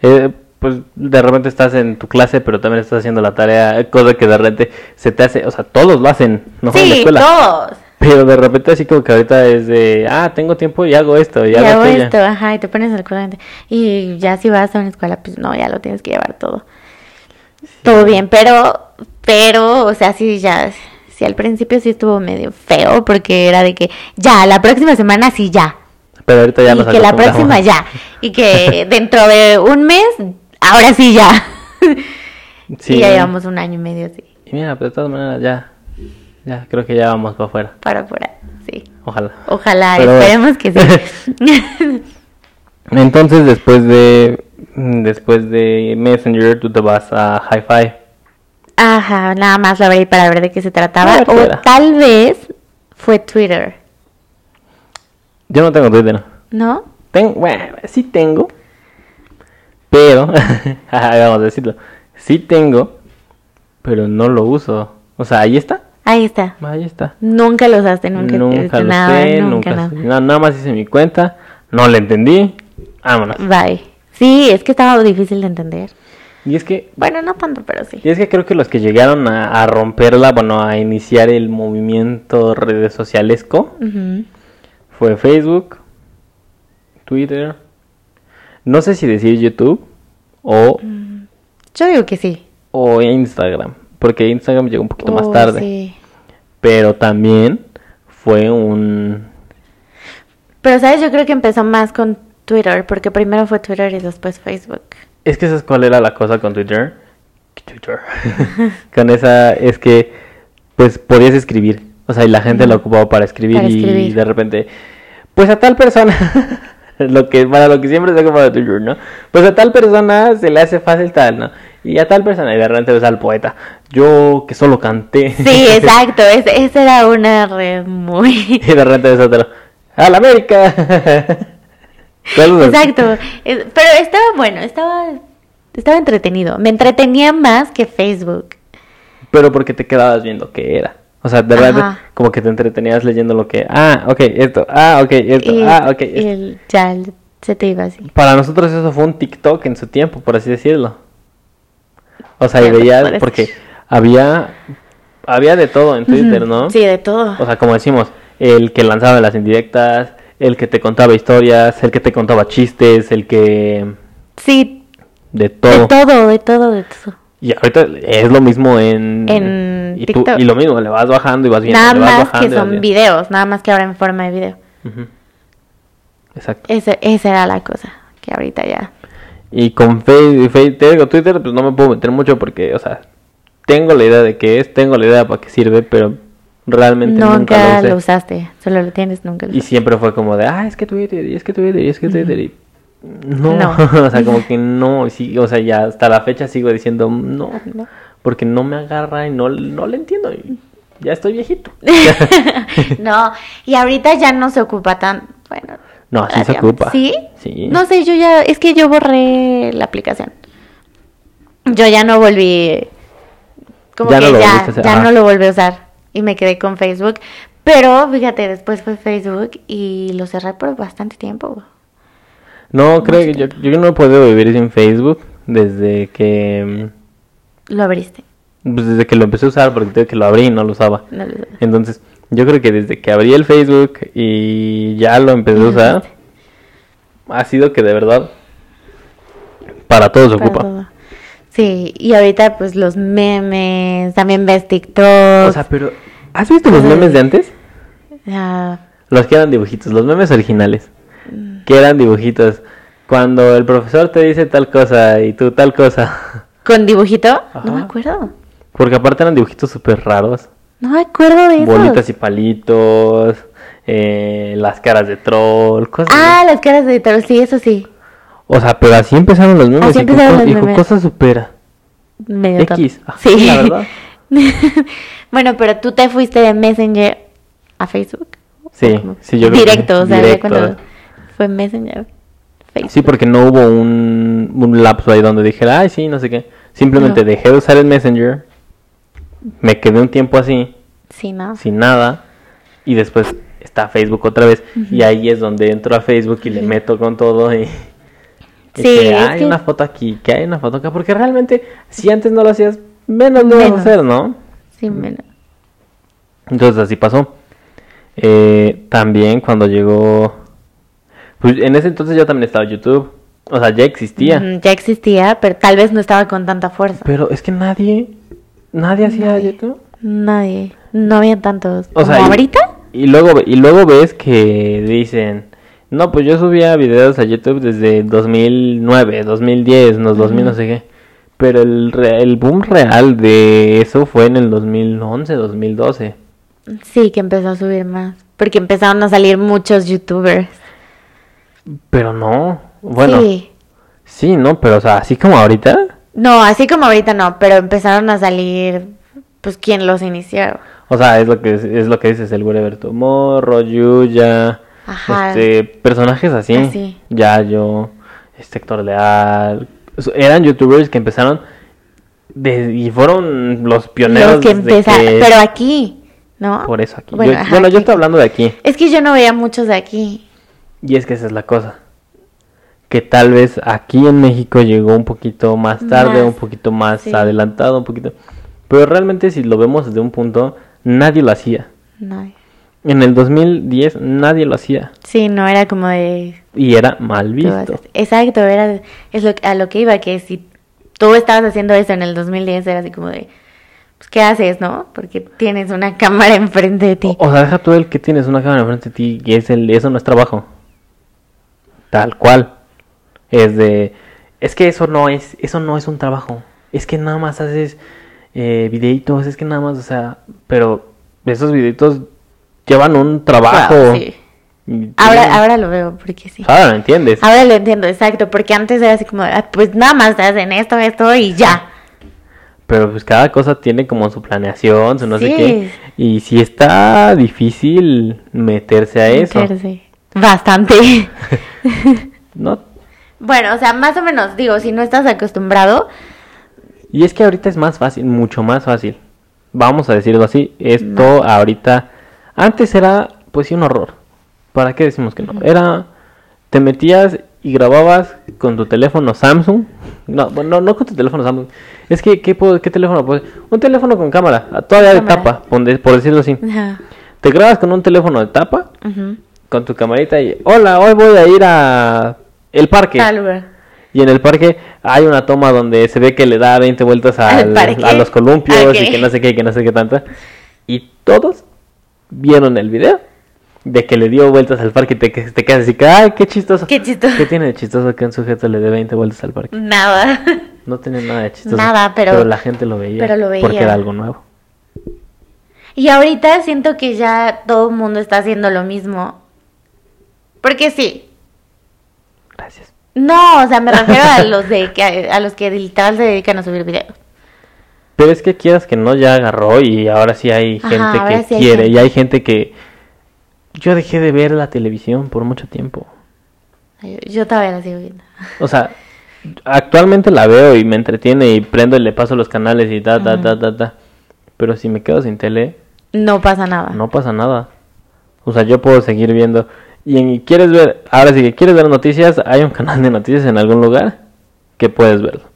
[SPEAKER 2] Eh, pues de repente estás en tu clase, pero también estás haciendo la tarea, cosa que de repente se te hace, o sea, todos lo hacen, no en la
[SPEAKER 1] sí,
[SPEAKER 2] escuela.
[SPEAKER 1] todos.
[SPEAKER 2] Pero de repente así como que ahorita es de, ah, tengo tiempo y hago esto, y,
[SPEAKER 1] Y
[SPEAKER 2] hago
[SPEAKER 1] esto, ajá, y te pones al corriente. Y ya si vas a una escuela, pues no, ya lo tienes que llevar todo. Todo bien, pero, pero, o sea, sí, ya, sí, al principio sí estuvo medio feo, porque era de que, ya, la próxima semana sí, ya.
[SPEAKER 2] Pero ahorita ya
[SPEAKER 1] y
[SPEAKER 2] nos
[SPEAKER 1] que la próxima ya. Y que dentro de un mes, ahora sí ya.
[SPEAKER 2] Sí.
[SPEAKER 1] Y ya llevamos un año y medio así,
[SPEAKER 2] Y mira, pero de todas maneras ya, ya creo que ya vamos para afuera.
[SPEAKER 1] para afuera, sí.
[SPEAKER 2] Ojalá.
[SPEAKER 1] Ojalá,
[SPEAKER 2] Pero bueno.
[SPEAKER 1] esperemos que sí.
[SPEAKER 2] Entonces después de después de Messenger tú te vas a Hi-Fi.
[SPEAKER 1] Ajá, nada más lo abrí para ver de qué se trataba.
[SPEAKER 2] A ver qué
[SPEAKER 1] O tal vez fue Twitter,
[SPEAKER 2] Yo no tengo Twitter.
[SPEAKER 1] ¿no?
[SPEAKER 2] Tengo, bueno, sí tengo. Pero, vamos a decirlo. Sí tengo, pero no lo uso. O sea, ahí está.
[SPEAKER 1] Ahí está.
[SPEAKER 2] Ahí está.
[SPEAKER 1] Nunca lo usaste, nunca,
[SPEAKER 2] Nunca lo
[SPEAKER 1] nada,
[SPEAKER 2] sé,
[SPEAKER 1] nunca,
[SPEAKER 2] nunca
[SPEAKER 1] nada.
[SPEAKER 2] sé. Nada más hice mi cuenta, no le entendí. Vámonos.
[SPEAKER 1] Bye. Sí, es que estaba difícil de entender.
[SPEAKER 2] Y es que
[SPEAKER 1] Bueno, no tanto, pero sí.
[SPEAKER 2] Y es que creo que los que llegaron a, a romperla, bueno, a iniciar el movimiento redes socialesco, fue Facebook, Twitter, no sé si decir YouTube o,
[SPEAKER 1] Yo digo que sí.
[SPEAKER 2] o Instagram, porque Instagram llegó un poquito más
[SPEAKER 1] Oh,
[SPEAKER 2] tarde.
[SPEAKER 1] sí.
[SPEAKER 2] Pero también fue un...
[SPEAKER 1] Pero, ¿sabes? Yo creo que empezó más con Twitter, porque primero fue Twitter y después Facebook.
[SPEAKER 2] Es que ¿sabes cuál era la cosa con Twitter? Twitter. con esa es que pues podías escribir. O sea, y la gente lo ocupaba para escribir
[SPEAKER 1] Para
[SPEAKER 2] y
[SPEAKER 1] escribir.
[SPEAKER 2] de repente, pues a tal persona, lo que para lo que siempre se ha ocupado Twitter, ¿no? Pues a tal persona se le hace fácil tal, ¿no? Y a tal persona, y de repente ves al poeta, yo que solo canté.
[SPEAKER 1] Sí, exacto. es- esa era una red muy...
[SPEAKER 2] y de repente ves otro, ¡a la América!
[SPEAKER 1] Exacto. Pero estaba bueno, estaba, estaba entretenido. Me entretenía más que Facebook.
[SPEAKER 2] Pero porque te quedabas viendo qué era. O sea, de verdad,
[SPEAKER 1] Ajá.
[SPEAKER 2] como que te entretenías leyendo lo que, ah, ok, esto, ah, ok, esto,
[SPEAKER 1] Y,
[SPEAKER 2] ah, ok.
[SPEAKER 1] y el- ya se te iba así.
[SPEAKER 2] Para nosotros eso fue un TikTok en su tiempo, por así decirlo. O sea, y
[SPEAKER 1] parece.
[SPEAKER 2] porque había, había de todo en Twitter. ¿no?
[SPEAKER 1] Sí, de todo.
[SPEAKER 2] O sea, como decimos, el que lanzaba las indirectas, el que te contaba historias, el que te contaba chistes, el que...
[SPEAKER 1] sí,
[SPEAKER 2] de
[SPEAKER 1] de
[SPEAKER 2] todo.
[SPEAKER 1] todo, de todo, de todo.
[SPEAKER 2] Y ahorita es lo mismo en...
[SPEAKER 1] En
[SPEAKER 2] y, tú- y lo mismo, le vas bajando y vas viendo.
[SPEAKER 1] nada
[SPEAKER 2] le vas
[SPEAKER 1] más
[SPEAKER 2] bajando
[SPEAKER 1] que son videos, nada más que ahora en forma de video.
[SPEAKER 2] Exacto.
[SPEAKER 1] Ese, esa era la cosa, que ahorita ya.
[SPEAKER 2] Y con Facebook, te digo, Twitter, pues no me puedo meter mucho porque, o sea, tengo la idea de qué es, tengo la idea para qué sirve, pero realmente nunca,
[SPEAKER 1] Nunca
[SPEAKER 2] lo
[SPEAKER 1] usaste, solo lo tienes, nunca lo
[SPEAKER 2] Y siempre fue como de, ah, es que Twitter, y es que Twitter, y es que Twitter, y... No,
[SPEAKER 1] No.
[SPEAKER 2] o sea, como que no, sí, o sea, ya hasta la fecha sigo diciendo no,
[SPEAKER 1] No.
[SPEAKER 2] porque no me agarra y no, no le entiendo, y ya estoy viejito.
[SPEAKER 1] no, y ahorita ya no se ocupa tan, bueno.
[SPEAKER 2] No, sí se ocupa.
[SPEAKER 1] ¿Sí?
[SPEAKER 2] Sí.
[SPEAKER 1] No sé, yo ya, es que yo borré la aplicación. Yo ya no volví, como
[SPEAKER 2] Ya
[SPEAKER 1] que
[SPEAKER 2] no
[SPEAKER 1] ya, ya no lo volví a usar y me quedé con Facebook. Pero fíjate, después fue Facebook y lo cerré por bastante tiempo.
[SPEAKER 2] No, creo que yo, yo no he podido vivir sin Facebook desde que,
[SPEAKER 1] Lo abriste.
[SPEAKER 2] pues, desde que lo empecé a usar, porque tengo que lo abrí y no lo usaba.
[SPEAKER 1] No lo-
[SPEAKER 2] Entonces, yo creo que desde que abrí el Facebook y ya lo empecé a usar, ha sido que de verdad para todo se
[SPEAKER 1] para
[SPEAKER 2] ocupa.
[SPEAKER 1] todo. Sí, y ahorita pues los memes, también ves TikTok.
[SPEAKER 2] O sea, pero ¿has visto los memes de antes?
[SPEAKER 1] ah,
[SPEAKER 2] Los que eran dibujitos, los memes originales. Que eran dibujitos. Cuando el profesor te dice tal cosa y tú tal cosa.
[SPEAKER 1] ¿Con dibujito?
[SPEAKER 2] Ajá.
[SPEAKER 1] No me acuerdo.
[SPEAKER 2] Porque aparte eran dibujitos súper raros.
[SPEAKER 1] No me acuerdo de eso.
[SPEAKER 2] Bolitas y palitos. eh, las caras de troll. Cosas así.
[SPEAKER 1] Ah, las caras de troll, sí, eso sí.
[SPEAKER 2] O sea, pero así empezaron los memes.
[SPEAKER 1] Así
[SPEAKER 2] y con
[SPEAKER 1] empezaron
[SPEAKER 2] co-
[SPEAKER 1] los
[SPEAKER 2] y con cosas súper.
[SPEAKER 1] Medio
[SPEAKER 2] X. Ah,
[SPEAKER 1] Sí.
[SPEAKER 2] la verdad.
[SPEAKER 1] bueno, pero tú te fuiste de Messenger a Facebook.
[SPEAKER 2] Sí,
[SPEAKER 1] ¿Cómo?
[SPEAKER 2] sí, yo
[SPEAKER 1] Directo, o sea,
[SPEAKER 2] directo.
[SPEAKER 1] cuando fue Messenger. Facebook.
[SPEAKER 2] Sí, porque no hubo un, un lapso ahí donde dijera, ay, sí, no sé qué. Simplemente
[SPEAKER 1] No.
[SPEAKER 2] dejé de usar el Messenger, me quedé un tiempo así,
[SPEAKER 1] Sí, ¿no?
[SPEAKER 2] sin nada, y después está Facebook otra vez, y ahí es donde entro a Facebook y le meto con todo y...
[SPEAKER 1] Sí,
[SPEAKER 2] que hay
[SPEAKER 1] que-
[SPEAKER 2] una foto aquí, que hay una foto acá, porque realmente si antes no lo hacías, menos lo vas a hacer, ¿no?
[SPEAKER 1] Sí, menos.
[SPEAKER 2] Entonces así pasó. Eh, también cuando llegó... Pues en ese entonces yo también estaba en YouTube. O sea, ya existía.
[SPEAKER 1] Ya existía, pero tal vez no estaba con tanta fuerza.
[SPEAKER 2] Pero es que nadie... Nadie hacía. YouTube.
[SPEAKER 1] Nadie. No había tantos.
[SPEAKER 2] O sea,
[SPEAKER 1] ¿Como
[SPEAKER 2] y-
[SPEAKER 1] ahorita?
[SPEAKER 2] Y luego, y luego ves que dicen... No, pues yo subía videos a YouTube desde 2009, 2010, no, 2000 no sé qué. Pero el, re- el boom real de eso fue en el 2011, 2012.
[SPEAKER 1] Sí, que empezó a subir más. Porque empezaron a salir muchos youtubers.
[SPEAKER 2] Pero no. Bueno, sí,
[SPEAKER 1] Sí.
[SPEAKER 2] no, pero o sea, así como ahorita.
[SPEAKER 1] No, así como ahorita no, pero empezaron a salir, pues, quien los inició.
[SPEAKER 2] O sea, es lo que es lo que dices, el Wherever Tomorrow, Yuya,
[SPEAKER 1] Ajá.
[SPEAKER 2] este, personajes así,
[SPEAKER 1] Así.
[SPEAKER 2] Yayo, este Héctor Leal, eran youtubers que empezaron de- y fueron los pioneros
[SPEAKER 1] Los que
[SPEAKER 2] de
[SPEAKER 1] empezaron,
[SPEAKER 2] que-
[SPEAKER 1] pero aquí, ¿no?
[SPEAKER 2] por eso aquí.
[SPEAKER 1] Bueno,
[SPEAKER 2] yo,
[SPEAKER 1] ajá,
[SPEAKER 2] bueno, yo
[SPEAKER 1] aquí.
[SPEAKER 2] estoy hablando de aquí
[SPEAKER 1] Es que yo no veía muchos de aquí.
[SPEAKER 2] y es que esa es la cosa. Que tal vez aquí en México llegó un poquito más tarde,
[SPEAKER 1] Más,
[SPEAKER 2] un poquito más
[SPEAKER 1] sí.
[SPEAKER 2] adelantado, un poquito. Pero realmente si lo vemos desde un punto, nadie lo hacía.
[SPEAKER 1] Nadie.
[SPEAKER 2] En el 2010 nadie lo hacía
[SPEAKER 1] Sí, no era como de...
[SPEAKER 2] y era mal visto.
[SPEAKER 1] Exacto, era es lo, a lo que iba, que si tú estabas haciendo eso en el 2010 era así como de... pues, ¿qué haces, no? Porque tienes una cámara enfrente de ti.
[SPEAKER 2] O, o sea, deja tú el que tienes una cámara enfrente de ti y es el, eso no es trabajo. Tal cual. Es de, es que eso no es, eso no es un trabajo. Es que nada más haces eh, videitos, es que nada más, o sea, pero esos videitos llevan un trabajo.
[SPEAKER 1] Wow, sí.
[SPEAKER 2] Y
[SPEAKER 1] Ahora, ahora lo veo, porque sí.
[SPEAKER 2] Ahora lo entiendes.
[SPEAKER 1] Ahora lo entiendo, exacto, porque antes era así como, ah, pues nada más te hacen esto, esto y ya.
[SPEAKER 2] Pero pues cada cosa tiene como su planeación, su no sé qué. Y sí está difícil meterse a eso.
[SPEAKER 1] Meterse. Bastante.
[SPEAKER 2] No.
[SPEAKER 1] bueno, o sea, más o menos, digo, si no estás acostumbrado,
[SPEAKER 2] Y es que ahorita es más fácil, mucho más fácil. Vamos a decirlo así. Esto ahorita. Antes era, pues sí, un horror. ¿Para qué decimos que no? Era. Te metías y grababas con tu teléfono Samsung. No, bueno, no, no con tu teléfono Samsung. Es que, ¿qué, teléfono? Pues un teléfono con cámara. Todavía de tapa, por de- por decirlo así.
[SPEAKER 1] ajá,
[SPEAKER 2] Te grabas con un teléfono de tapa. con tu camarita y hola, hoy voy a ir a el parque.
[SPEAKER 1] tal.
[SPEAKER 2] Y en el parque hay una toma donde se ve que le da 20 vueltas al-
[SPEAKER 1] ¿Al parque?
[SPEAKER 2] a los columpios y que no sé qué, que no sé qué tanto. Y todos vieron el video de que le dio vueltas al parque y te, te quedas así, que, ay, qué chistoso.
[SPEAKER 1] Qué chistoso.
[SPEAKER 2] ¿Qué tiene de chistoso que un sujeto le dé 20 vueltas al parque?
[SPEAKER 1] Nada.
[SPEAKER 2] No tiene nada de chistoso.
[SPEAKER 1] Nada, pero-
[SPEAKER 2] la gente lo veía.
[SPEAKER 1] pero lo
[SPEAKER 2] Porque
[SPEAKER 1] veía.
[SPEAKER 2] era algo nuevo.
[SPEAKER 1] Y ahorita siento que ya todo el mundo está haciendo lo mismo. Porque sí.
[SPEAKER 2] Gracias.
[SPEAKER 1] No, o sea, me refiero a los de que a los que literal se dedican a subir videos.
[SPEAKER 2] Pero es que quieras que no, ya agarró y ahora sí hay gente que
[SPEAKER 1] sí hay
[SPEAKER 2] quiere.
[SPEAKER 1] gente.
[SPEAKER 2] Y hay gente que... Yo dejé de ver la televisión por mucho tiempo.
[SPEAKER 1] Yo, yo todavía la sigo viendo.
[SPEAKER 2] O sea, actualmente la veo y me entretiene y prendo y le paso los canales y ta, ta, ta, ta, ta. Pero si me quedo sin tele,
[SPEAKER 1] No pasa nada.
[SPEAKER 2] no pasa nada. O sea, yo puedo seguir viendo. Y quieres ver, ahora sí que quieres ver noticias, hay un canal de noticias en algún lugar que puedes verlo.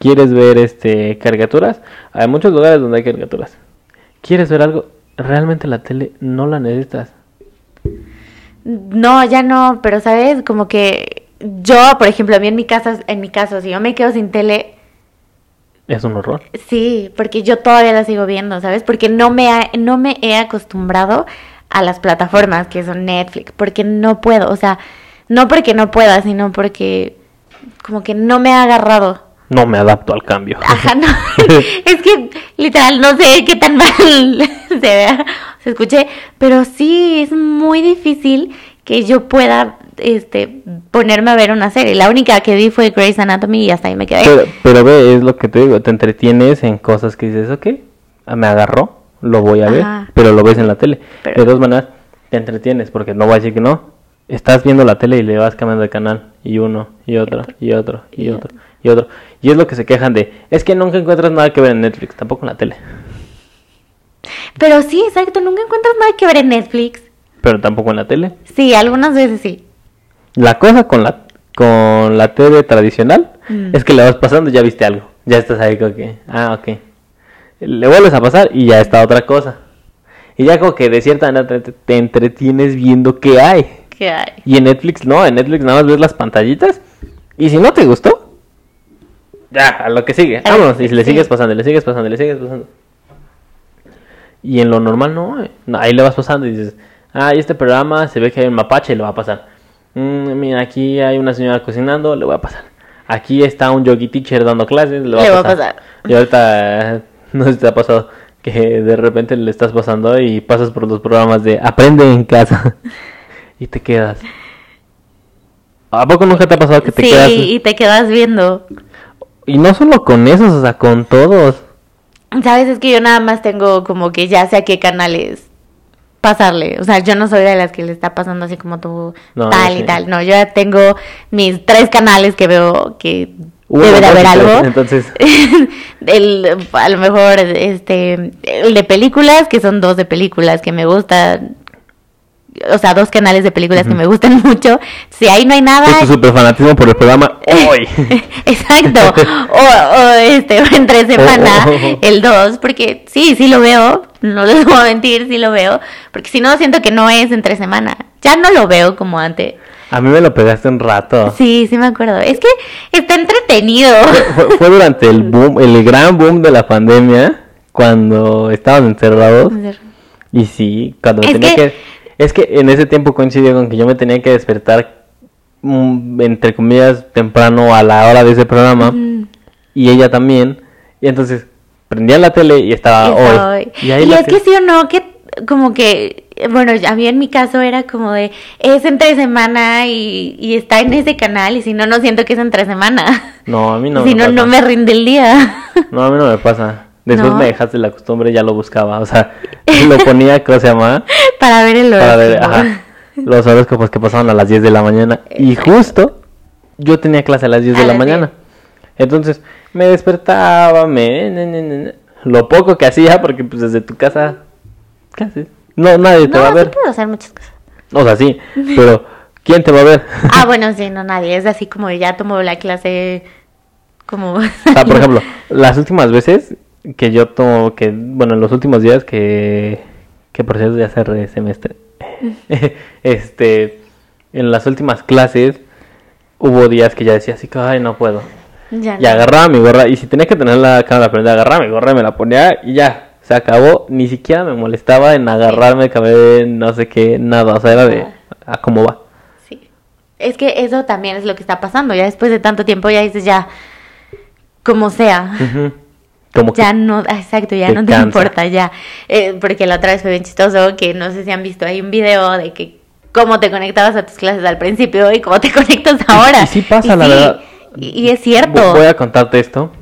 [SPEAKER 2] ¿Quieres ver este caricaturas? Hay muchos lugares donde hay caricaturas. ¿Quieres ver algo? Realmente la tele no la necesitas.
[SPEAKER 1] No, ya no, pero sabes, como que yo, por ejemplo, a mí en mi caso, en mi caso, si yo me quedo sin tele,
[SPEAKER 2] Es un horror.
[SPEAKER 1] sí, porque yo todavía la sigo viendo, ¿sabes? Porque no me ha- no me he acostumbrado a las plataformas que son Netflix, porque no puedo, o sea, no porque no pueda, sino porque como que no me ha agarrado.
[SPEAKER 2] No me adapto al cambio.
[SPEAKER 1] Ajá, no. es que literal no sé qué tan mal se vea, se escuche, pero sí es muy difícil que yo pueda este ponerme a ver una serie. La única que vi fue Grey's Anatomy y hasta ahí me quedé.
[SPEAKER 2] Pero, pero ve, es lo que te digo, te entretienes en cosas que dices, ok, me agarró, lo voy a ver, pero lo ves en la tele.
[SPEAKER 1] Pero-
[SPEAKER 2] De todas maneras, te entretienes, porque no voy a decir que no. Estás viendo la tele y le vas cambiando de canal, y uno, y otro, y otro, y
[SPEAKER 1] Y
[SPEAKER 2] otro, y otro. Y es lo que se quejan de, es que nunca encuentras nada que ver en Netflix, tampoco en la tele,
[SPEAKER 1] Pero sí, exacto, nunca encuentras nada que ver en Netflix.
[SPEAKER 2] pero tampoco en la tele.
[SPEAKER 1] Sí, algunas veces sí.
[SPEAKER 2] La cosa con la con la tele tradicional
[SPEAKER 1] Mm.
[SPEAKER 2] es que le vas pasando y ya viste algo. Ya estás ahí como que, ah, ok. Le vuelves a pasar y ya está otra cosa. Y ya como que de cierta manera te, te entretienes viendo qué hay.
[SPEAKER 1] ¿Qué hay?
[SPEAKER 2] Y en Netflix no, en Netflix nada más ves las pantallitas. Y si no te gustó, ya, a lo que sigue.
[SPEAKER 1] A lo
[SPEAKER 2] Vámonos, y le
[SPEAKER 1] sigue.
[SPEAKER 2] sigues pasando, le sigues pasando, le sigues pasando. Y en lo normal no, eh. No, ahí le vas pasando y dices, ah, y este programa se ve que hay un mapache, le va a pasar. Mm, mira, aquí hay una señora cocinando, le voy a pasar. Aquí está un yogi teacher dando clases, le va,
[SPEAKER 1] Le
[SPEAKER 2] a,
[SPEAKER 1] va a
[SPEAKER 2] pasar. Y ahorita, eh, no sé si te ha pasado que de repente le estás pasando y pasas por los programas de aprende en casa y te quedas. ¿A poco nunca te ha pasado que te
[SPEAKER 1] sí,
[SPEAKER 2] quedas?
[SPEAKER 1] y te quedas viendo.
[SPEAKER 2] Y no solo con esos, o sea, con todos.
[SPEAKER 1] Sabes, es que yo nada más tengo como que ya sé a qué canales pasarle. O sea, yo no soy de las que le está pasando así como tú
[SPEAKER 2] No,
[SPEAKER 1] tal y tal. No, yo ya tengo mis tres canales que veo que debe de haber algo.
[SPEAKER 2] entonces.
[SPEAKER 1] el, a lo mejor este el de películas, que son dos de películas que me gustan. O sea, dos canales de películas que me gustan mucho. Si ahí no hay nada,
[SPEAKER 2] Es tu super fanatismo por el programa hoy.
[SPEAKER 1] Exacto. O, o, este, entre semana,
[SPEAKER 2] Oh, oh, oh.
[SPEAKER 1] el 2, porque sí, sí lo veo. No les voy a mentir, sí lo veo. Porque si no, siento que no es entre semana. Ya no lo veo como antes.
[SPEAKER 2] A mí me lo pegaste un rato.
[SPEAKER 1] Sí, sí me acuerdo. Es que está entretenido.
[SPEAKER 2] Fue, fue durante el boom, el gran boom de la pandemia, cuando estábamos encerrados. Y sí, cuando
[SPEAKER 1] Es
[SPEAKER 2] tenía
[SPEAKER 1] que-
[SPEAKER 2] que... Es que en ese tiempo coincidió con que yo me tenía que despertar, mm, entre comillas, temprano a la hora de ese programa. Y ella también. Y entonces prendía la tele y estaba hoy. Y,
[SPEAKER 1] es que sí o no, que como que, bueno, a mí en mi caso era como de, es entre semana y, y está en ese canal y si no, no siento que es entre semana.
[SPEAKER 2] No, a mí no
[SPEAKER 1] si
[SPEAKER 2] me
[SPEAKER 1] no, no me rinde el día.
[SPEAKER 2] No, a mí no me pasa. Después
[SPEAKER 1] ¿No?
[SPEAKER 2] me dejaste la costumbre ya lo buscaba. O sea, lo ponía, ¿cómo se llama?
[SPEAKER 1] Para ver el
[SPEAKER 2] Para ver,
[SPEAKER 1] horóscopo.
[SPEAKER 2] ajá, los horóscopos que pasaban a las 10 de la mañana. Y justo yo tenía clase a las 10
[SPEAKER 1] A
[SPEAKER 2] de la mañana. Entonces me despertaba, me... ne, ne. Lo poco que hacía, porque pues desde tu casa... ¿Qué haces? No, nadie te
[SPEAKER 1] No,
[SPEAKER 2] va a
[SPEAKER 1] sí
[SPEAKER 2] ver.
[SPEAKER 1] puedo hacer muchas cosas.
[SPEAKER 2] O sea, sí, pero ¿quién te va a ver?
[SPEAKER 1] Ah, bueno, sí, no, nadie. Es así como ya tomo la clase como...
[SPEAKER 2] O sea, por ejemplo, las últimas veces que yo tomo, que, bueno, en los últimos días que, que por cierto ya cerré semestre, este, en las últimas clases hubo días que ya decía así que, ay, no puedo.
[SPEAKER 1] Ya
[SPEAKER 2] Y agarraba mi gorra, y si tenía que tener la cámara prendida, agarraba mi gorra, me la ponía y ya, se acabó. Ni siquiera me molestaba en agarrarme, caber, no sé qué, nada, o sea, era de, a cómo va.
[SPEAKER 1] Sí. Es que eso también es lo que está pasando. Ya después de tanto tiempo ya dices ya, como sea.
[SPEAKER 2] Ujú. Como
[SPEAKER 1] Ya no, exacto, ya no te
[SPEAKER 2] cansa.
[SPEAKER 1] importa, ya. Eh, porque la otra vez fue bien chistoso que no sé si han visto ahí un video de que cómo te conectabas a tus clases al principio y cómo te conectas ahora.
[SPEAKER 2] y sí pasa, la
[SPEAKER 1] sí,
[SPEAKER 2] verdad.
[SPEAKER 1] Y, y es cierto.
[SPEAKER 2] Vo- Voy a contarte esto,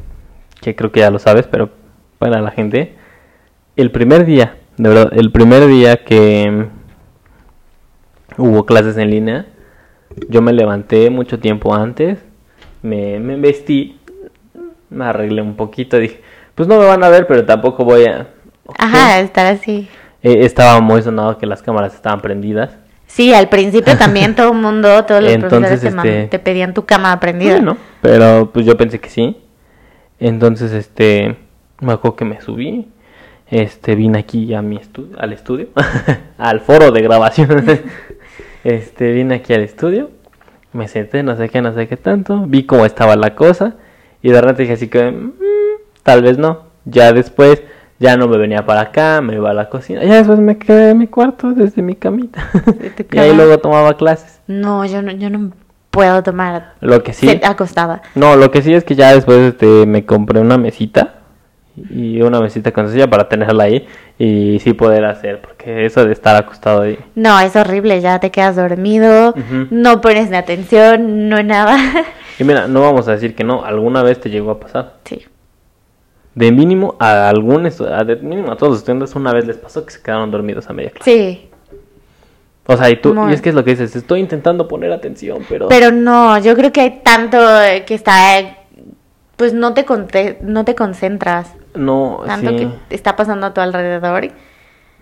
[SPEAKER 2] que creo que ya lo sabes, pero para la gente. El primer día, de verdad, el primer día que hubo clases en línea, yo me levanté mucho tiempo antes, me, me vestí, me arreglé un poquito, dije, pues no me van a ver, pero tampoco voy a...
[SPEAKER 1] Ajá, estar así.
[SPEAKER 2] Eh, estaba muy sonado que las cámaras estaban prendidas.
[SPEAKER 1] Sí, al principio también todo el mundo, todos los
[SPEAKER 2] Entonces,
[SPEAKER 1] profesores te,
[SPEAKER 2] este,
[SPEAKER 1] pedían tu cama prendida.
[SPEAKER 2] Bueno, pero pues yo pensé que sí. Entonces, este, me acuerdo que me subí. Este, vine aquí a mi estudio, al estudio, al foro de grabación. este, vine aquí al estudio, me senté, no sé qué, no sé qué tanto, vi cómo estaba la cosa y de repente dije así que, "Mm, tal vez no. Ya después, ya no me venía para acá, me iba a la cocina. Ya después me quedé en mi cuarto desde mi camita. y ahí luego tomaba clases.
[SPEAKER 1] No, yo no, yo no puedo tomar
[SPEAKER 2] Lo que sí.
[SPEAKER 1] acostada.
[SPEAKER 2] No, lo que sí es que ya después este, me compré una mesita y una mesita con silla para tenerla ahí y sí poder hacer, porque eso de estar acostado ahí.
[SPEAKER 1] No, es horrible, ya te quedas dormido, no pones ni atención, no nada.
[SPEAKER 2] Y mira, no vamos a decir que no, alguna vez te llegó a pasar.
[SPEAKER 1] sí.
[SPEAKER 2] De mínimo a algún estu- a de mínimo a todos los estudiantes una vez les pasó que se quedaron dormidos a media clase.
[SPEAKER 1] Sí,
[SPEAKER 2] O sea, y tú,
[SPEAKER 1] Muy.
[SPEAKER 2] y es que es lo que dices, estoy intentando poner atención, pero...
[SPEAKER 1] pero no, yo creo que hay tanto que está, pues no te, conte- no te concentras,
[SPEAKER 2] no,
[SPEAKER 1] tanto
[SPEAKER 2] sí.
[SPEAKER 1] que está pasando a tu alrededor.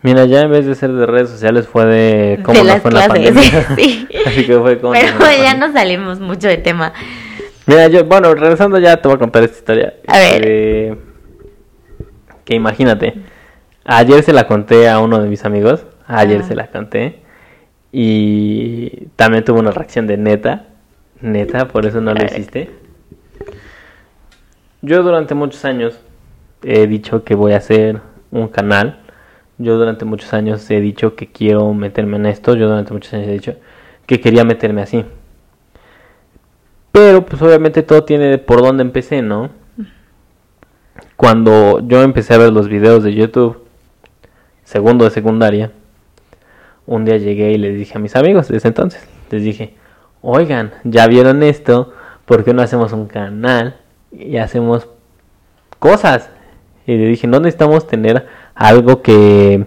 [SPEAKER 2] Mira, ya en vez de ser de redes sociales fue de cómo
[SPEAKER 1] de
[SPEAKER 2] nos
[SPEAKER 1] las
[SPEAKER 2] fue en la
[SPEAKER 1] clases,
[SPEAKER 2] pandemia.
[SPEAKER 1] sí.
[SPEAKER 2] Así que fue como...
[SPEAKER 1] Pero ya no salimos mucho de tema.
[SPEAKER 2] Mira, yo, bueno, regresando ya te voy a contar esta historia.
[SPEAKER 1] A ver.
[SPEAKER 2] Eh, que imagínate, ayer se la conté a uno de mis amigos, ayer
[SPEAKER 1] Ah.
[SPEAKER 2] se la conté, y también tuvo una reacción de neta, neta, por eso no lo
[SPEAKER 1] Ay.
[SPEAKER 2] hiciste. Yo durante muchos años he dicho que voy a hacer un canal, yo durante muchos años he dicho que quiero meterme en esto, yo durante muchos años he dicho que quería meterme así. Pero pues obviamente todo tiene por dónde empecé, ¿no? Cuando yo empecé a ver los videos de YouTube, segundo de secundaria, un día llegué y les dije a mis amigos desde entonces, les dije, oigan, ya vieron esto, ¿por qué no hacemos un canal y hacemos cosas? Y le dije, no necesitamos tener algo que,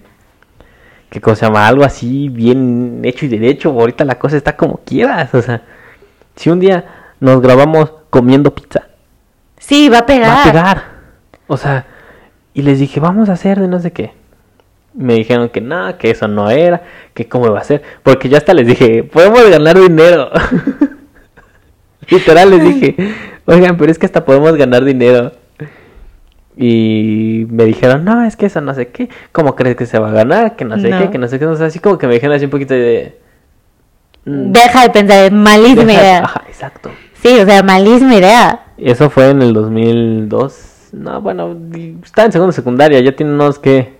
[SPEAKER 2] que cosa se llama, algo así bien hecho y derecho, ahorita la cosa está como quieras, o sea, si un día nos grabamos comiendo pizza,
[SPEAKER 1] Sí, va a pegar.
[SPEAKER 2] va a pegar. O sea, y les dije, vamos a hacer de no sé qué. Me dijeron que no, que eso no era, que cómo iba a ser. Porque ya hasta les dije, podemos ganar dinero. Literal les dije, oigan, pero es que hasta podemos ganar dinero. Y me dijeron, no, es que eso no sé qué. ¿Cómo crees que se va a ganar? Que no sé
[SPEAKER 1] No.
[SPEAKER 2] qué, que no sé qué. O sea, así como que me dijeron así un poquito de... mm,
[SPEAKER 1] Deja de pensar, es malísima
[SPEAKER 2] deja-
[SPEAKER 1] idea.
[SPEAKER 2] Ajá, exacto.
[SPEAKER 1] Sí, o sea, malísima idea.
[SPEAKER 2] Eso fue en el 2002, No, bueno, está en segunda secundaria, ya tiene unos que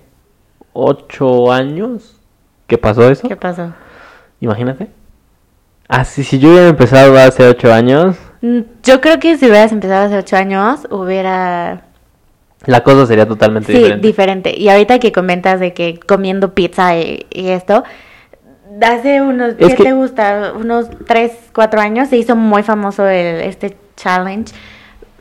[SPEAKER 2] ocho años que pasó eso.
[SPEAKER 1] ¿Qué pasó?
[SPEAKER 2] Imagínate. Ah, sí, si yo hubiera empezado hace ocho años,
[SPEAKER 1] Mm, Yo creo que si hubieras empezado hace ocho años, hubiera...
[SPEAKER 2] la cosa sería totalmente
[SPEAKER 1] Sí,
[SPEAKER 2] diferente.
[SPEAKER 1] diferente. Y ahorita que comentas de que comiendo pizza y, y esto, hace unos,
[SPEAKER 2] Es
[SPEAKER 1] ¿qué
[SPEAKER 2] que-
[SPEAKER 1] te gusta? Unos tres, cuatro años se hizo muy famoso el, este challenge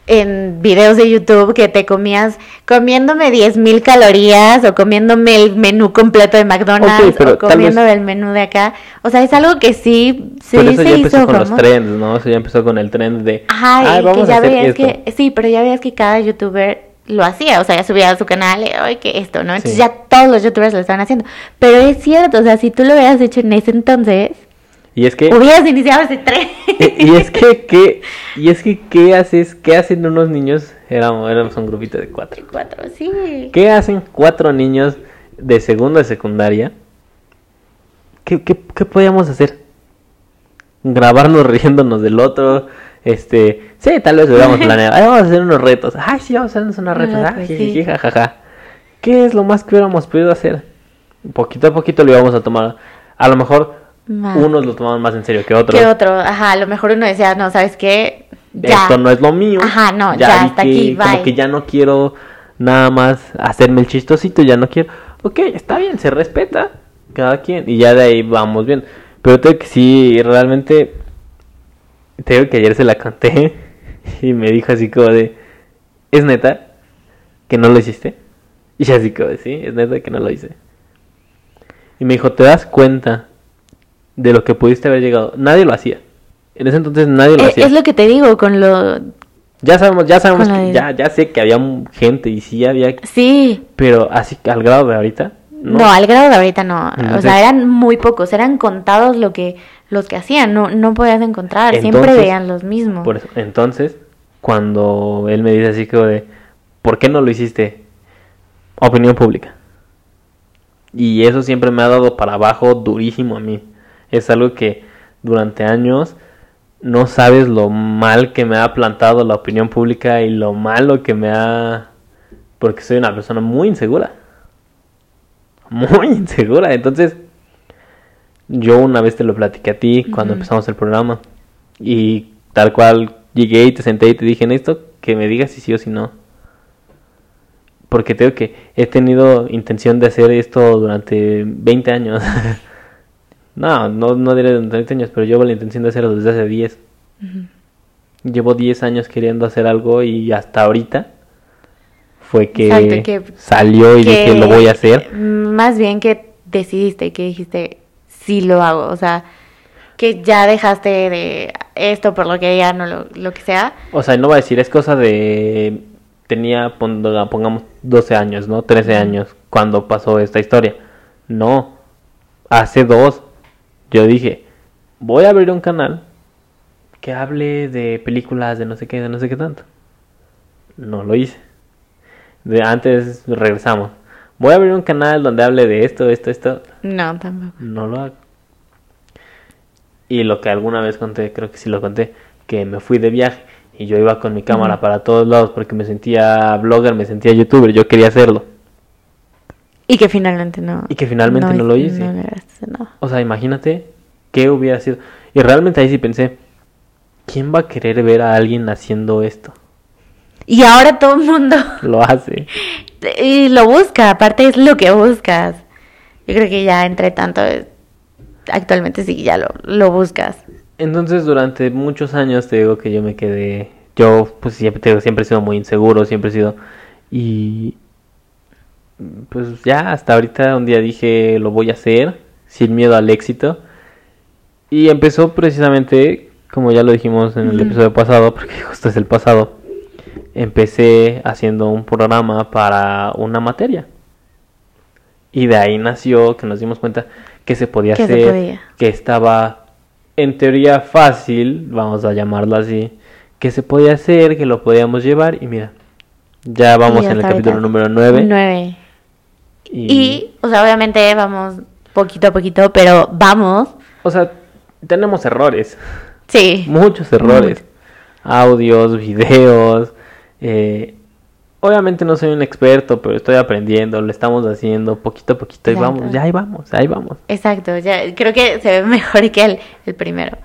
[SPEAKER 1] en videos de YouTube que te comías comiéndome 10.000 calorías o comiéndome el menú completo de McDonald's o comiendo
[SPEAKER 2] vez-
[SPEAKER 1] el menú de acá. O sea, es algo que sí, sí
[SPEAKER 2] Pero eso
[SPEAKER 1] se
[SPEAKER 2] ya
[SPEAKER 1] hizo
[SPEAKER 2] empezó con los trends, ¿no? Eso ya empezó con el trend de, "Ay, vamos
[SPEAKER 1] que
[SPEAKER 2] a
[SPEAKER 1] ya
[SPEAKER 2] hacer
[SPEAKER 1] veías
[SPEAKER 2] esto".
[SPEAKER 1] que, sí, pero ya veías que cada youtuber lo hacía, o sea, ya subía a su canal, y, ay, que esto, ¿no? Entonces
[SPEAKER 2] Sí.
[SPEAKER 1] ya todos los youtubers lo estaban haciendo. Pero es cierto, o sea, si tú lo hubieras hecho en ese entonces,
[SPEAKER 2] Y es que...
[SPEAKER 1] hubieras iniciado ese tren.
[SPEAKER 2] y y es que, ¿qué, y es que, ¿qué haces? ¿Qué hacen unos niños? Éramos, éramos un grupito de cuatro.
[SPEAKER 1] Cuatro, sí.
[SPEAKER 2] ¿Qué hacen cuatro niños de segunda de secundaria? ¿Qué, qué, qué podíamos hacer? Grabarnos riéndonos del otro. Este, sí, tal vez hubiéramos planeado. "Ay, vamos a hacer unos retos. Ay, sí, vamos a hacernos unos retos.
[SPEAKER 1] Retos,
[SPEAKER 2] Ah,
[SPEAKER 1] sí.
[SPEAKER 2] jijiji, jajaja. ¿Qué es lo más que hubiéramos podido hacer? Poquito a poquito lo íbamos a tomar. A lo mejor Unos lo tomaban más en serio que otros.
[SPEAKER 1] ¿Qué otro? Ajá, a lo mejor uno decía, no, ¿sabes qué? Ya.
[SPEAKER 2] Esto no es lo mío.
[SPEAKER 1] Ajá, no, ya,
[SPEAKER 2] vi
[SPEAKER 1] hasta
[SPEAKER 2] que
[SPEAKER 1] aquí,
[SPEAKER 2] Como que ya no quiero nada más hacerme el chistosito, ya no quiero. Ok, está bien, se respeta cada quien. Y ya de ahí vamos bien. Pero tengo que sí, realmente. Tengo que ayer se la conté. Y me dijo así como de. ¿Es neta que no lo hiciste? Y así como de, sí, es neta que no lo hice. Y me dijo, ¿te das cuenta de lo que pudiste haber llegado? Nadie lo hacía. En ese entonces nadie lo
[SPEAKER 1] Eh,
[SPEAKER 2] hacía.
[SPEAKER 1] es lo que te digo con lo...
[SPEAKER 2] Ya sabemos, ya sabemos que ya, ya sé que había gente y sí había,
[SPEAKER 1] Sí,
[SPEAKER 2] pero así al grado de ahorita.
[SPEAKER 1] No, al grado de ahorita no. o sea, eran muy pocos, eran contados lo que los que hacían, no no podías encontrar, siempre veían los mismos.
[SPEAKER 2] Por eso, entonces, cuando él me dice así como de, ¿por qué no lo hiciste? Opinión pública. Y eso siempre me ha dado para abajo durísimo a mí. Es algo que durante años no sabes lo mal que me ha plantado la opinión pública y lo malo que me ha... Porque soy una persona muy insegura. Muy insegura. Entonces, yo una vez te lo platiqué a ti cuando empezamos el programa. Y tal cual llegué y te senté y te dije en esto, que me digas si sí o si no. Porque tengo que he tenido intención de hacer esto durante 20 años. no, no, no diré durante 20 años, pero llevo la intención de hacerlo desde hace 10. Llevo 10 años queriendo hacer algo y hasta ahorita fue que,
[SPEAKER 1] Exacto, que-
[SPEAKER 2] salió y
[SPEAKER 1] que-
[SPEAKER 2] dije lo voy a hacer.
[SPEAKER 1] Más bien que decidiste, que dijiste, sí lo hago, o sea, que ya dejaste de esto por lo que ya no lo, lo que sea.
[SPEAKER 2] O sea, no voy a decir, es cosa de... Tenía, pon- pongamos, 12 años, ¿no? 13 años cuando pasó esta historia. No, hace dos. Yo dije, voy a abrir un canal que hable de películas, de no sé qué, de no sé qué tanto. No lo hice. De antes regresamos. Voy a abrir un canal donde hable de esto, esto, esto.
[SPEAKER 1] No, tampoco.
[SPEAKER 2] No lo hago. Y lo que alguna vez conté, creo que sí lo conté, que me fui de viaje y yo iba con mi cámara para todos lados porque me sentía blogger, me sentía youtuber, yo quería hacerlo.
[SPEAKER 1] Y que finalmente no.
[SPEAKER 2] Y que finalmente no lo hice.
[SPEAKER 1] No.
[SPEAKER 2] O sea, imagínate qué hubiera sido. Y realmente ahí sí pensé, ¿quién va a querer ver a alguien haciendo esto?
[SPEAKER 1] Y ahora todo el mundo
[SPEAKER 2] Lo hace.
[SPEAKER 1] y lo busca, aparte es lo que buscas. Yo creo que ya entre tanto, actualmente sí, ya lo, lo buscas.
[SPEAKER 2] Entonces durante muchos años te digo que yo me quedé, yo pues siempre, siempre he sido muy inseguro, siempre he sido y pues ya hasta ahorita un día dije lo voy a hacer sin miedo al éxito y empezó precisamente como ya lo dijimos en el episodio pasado porque justo es el pasado empecé haciendo un programa para una materia. Y de ahí nació que nos dimos cuenta que se podía
[SPEAKER 1] Que se
[SPEAKER 2] hacer
[SPEAKER 1] podía.
[SPEAKER 2] que estaba en teoría fácil, vamos a llamarlo así, que se podía hacer, que lo podíamos llevar. Y mira, ya vamos en el capítulo número 9
[SPEAKER 1] Nueve.
[SPEAKER 2] Y,
[SPEAKER 1] Y, o sea, obviamente vamos poquito a poquito, pero vamos.
[SPEAKER 2] o sea, tenemos errores,
[SPEAKER 1] Sí.
[SPEAKER 2] muchos errores, audios, videos, eh, obviamente no soy un experto, pero estoy aprendiendo, lo estamos haciendo poquito a poquito y vamos, ya ahí vamos, ahí vamos.
[SPEAKER 1] Exacto, ya creo que se ve mejor que el, el primero.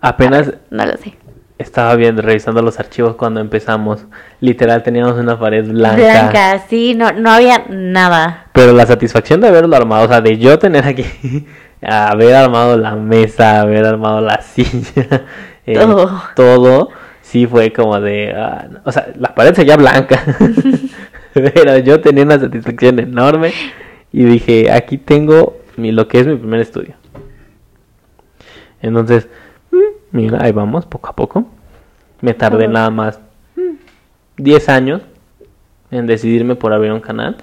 [SPEAKER 2] Apenas
[SPEAKER 1] No lo sé.
[SPEAKER 2] Estaba viendo, revisando los archivos cuando empezamos. Literal teníamos una pared blanca.
[SPEAKER 1] Blanca, sí, no, no había nada.
[SPEAKER 2] Pero la satisfacción de haberlo armado, o sea, de yo tener aquí, haber armado la mesa, haber armado la silla, eh,
[SPEAKER 1] Todo.
[SPEAKER 2] todo, sí fue como de, no. o sea, la pared seguía blanca, pero yo tenía una satisfacción enorme y dije, aquí tengo mi, lo que es mi primer estudio. Entonces, mira, ahí vamos, poco a poco. Me tardé nada más 10 años en decidirme por abrir un canal.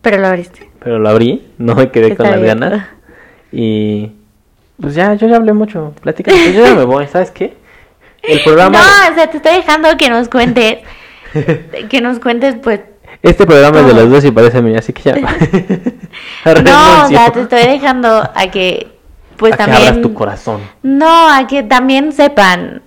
[SPEAKER 1] Pero lo abriste.
[SPEAKER 2] pero lo abrí, no me quedé con las ganas. Y pues ya, yo ya hablé mucho. Platica, pues yo ya me voy, ¿sabes qué? El programa,
[SPEAKER 1] No, o sea, te estoy dejando que nos cuentes, que nos cuentes, pues,
[SPEAKER 2] este programa es de los dos y parece mío, así que ya.
[SPEAKER 1] no, o sea, te estoy dejando a que, pues
[SPEAKER 2] a que
[SPEAKER 1] también,
[SPEAKER 2] abras tu corazón.
[SPEAKER 1] no, a que también sepan,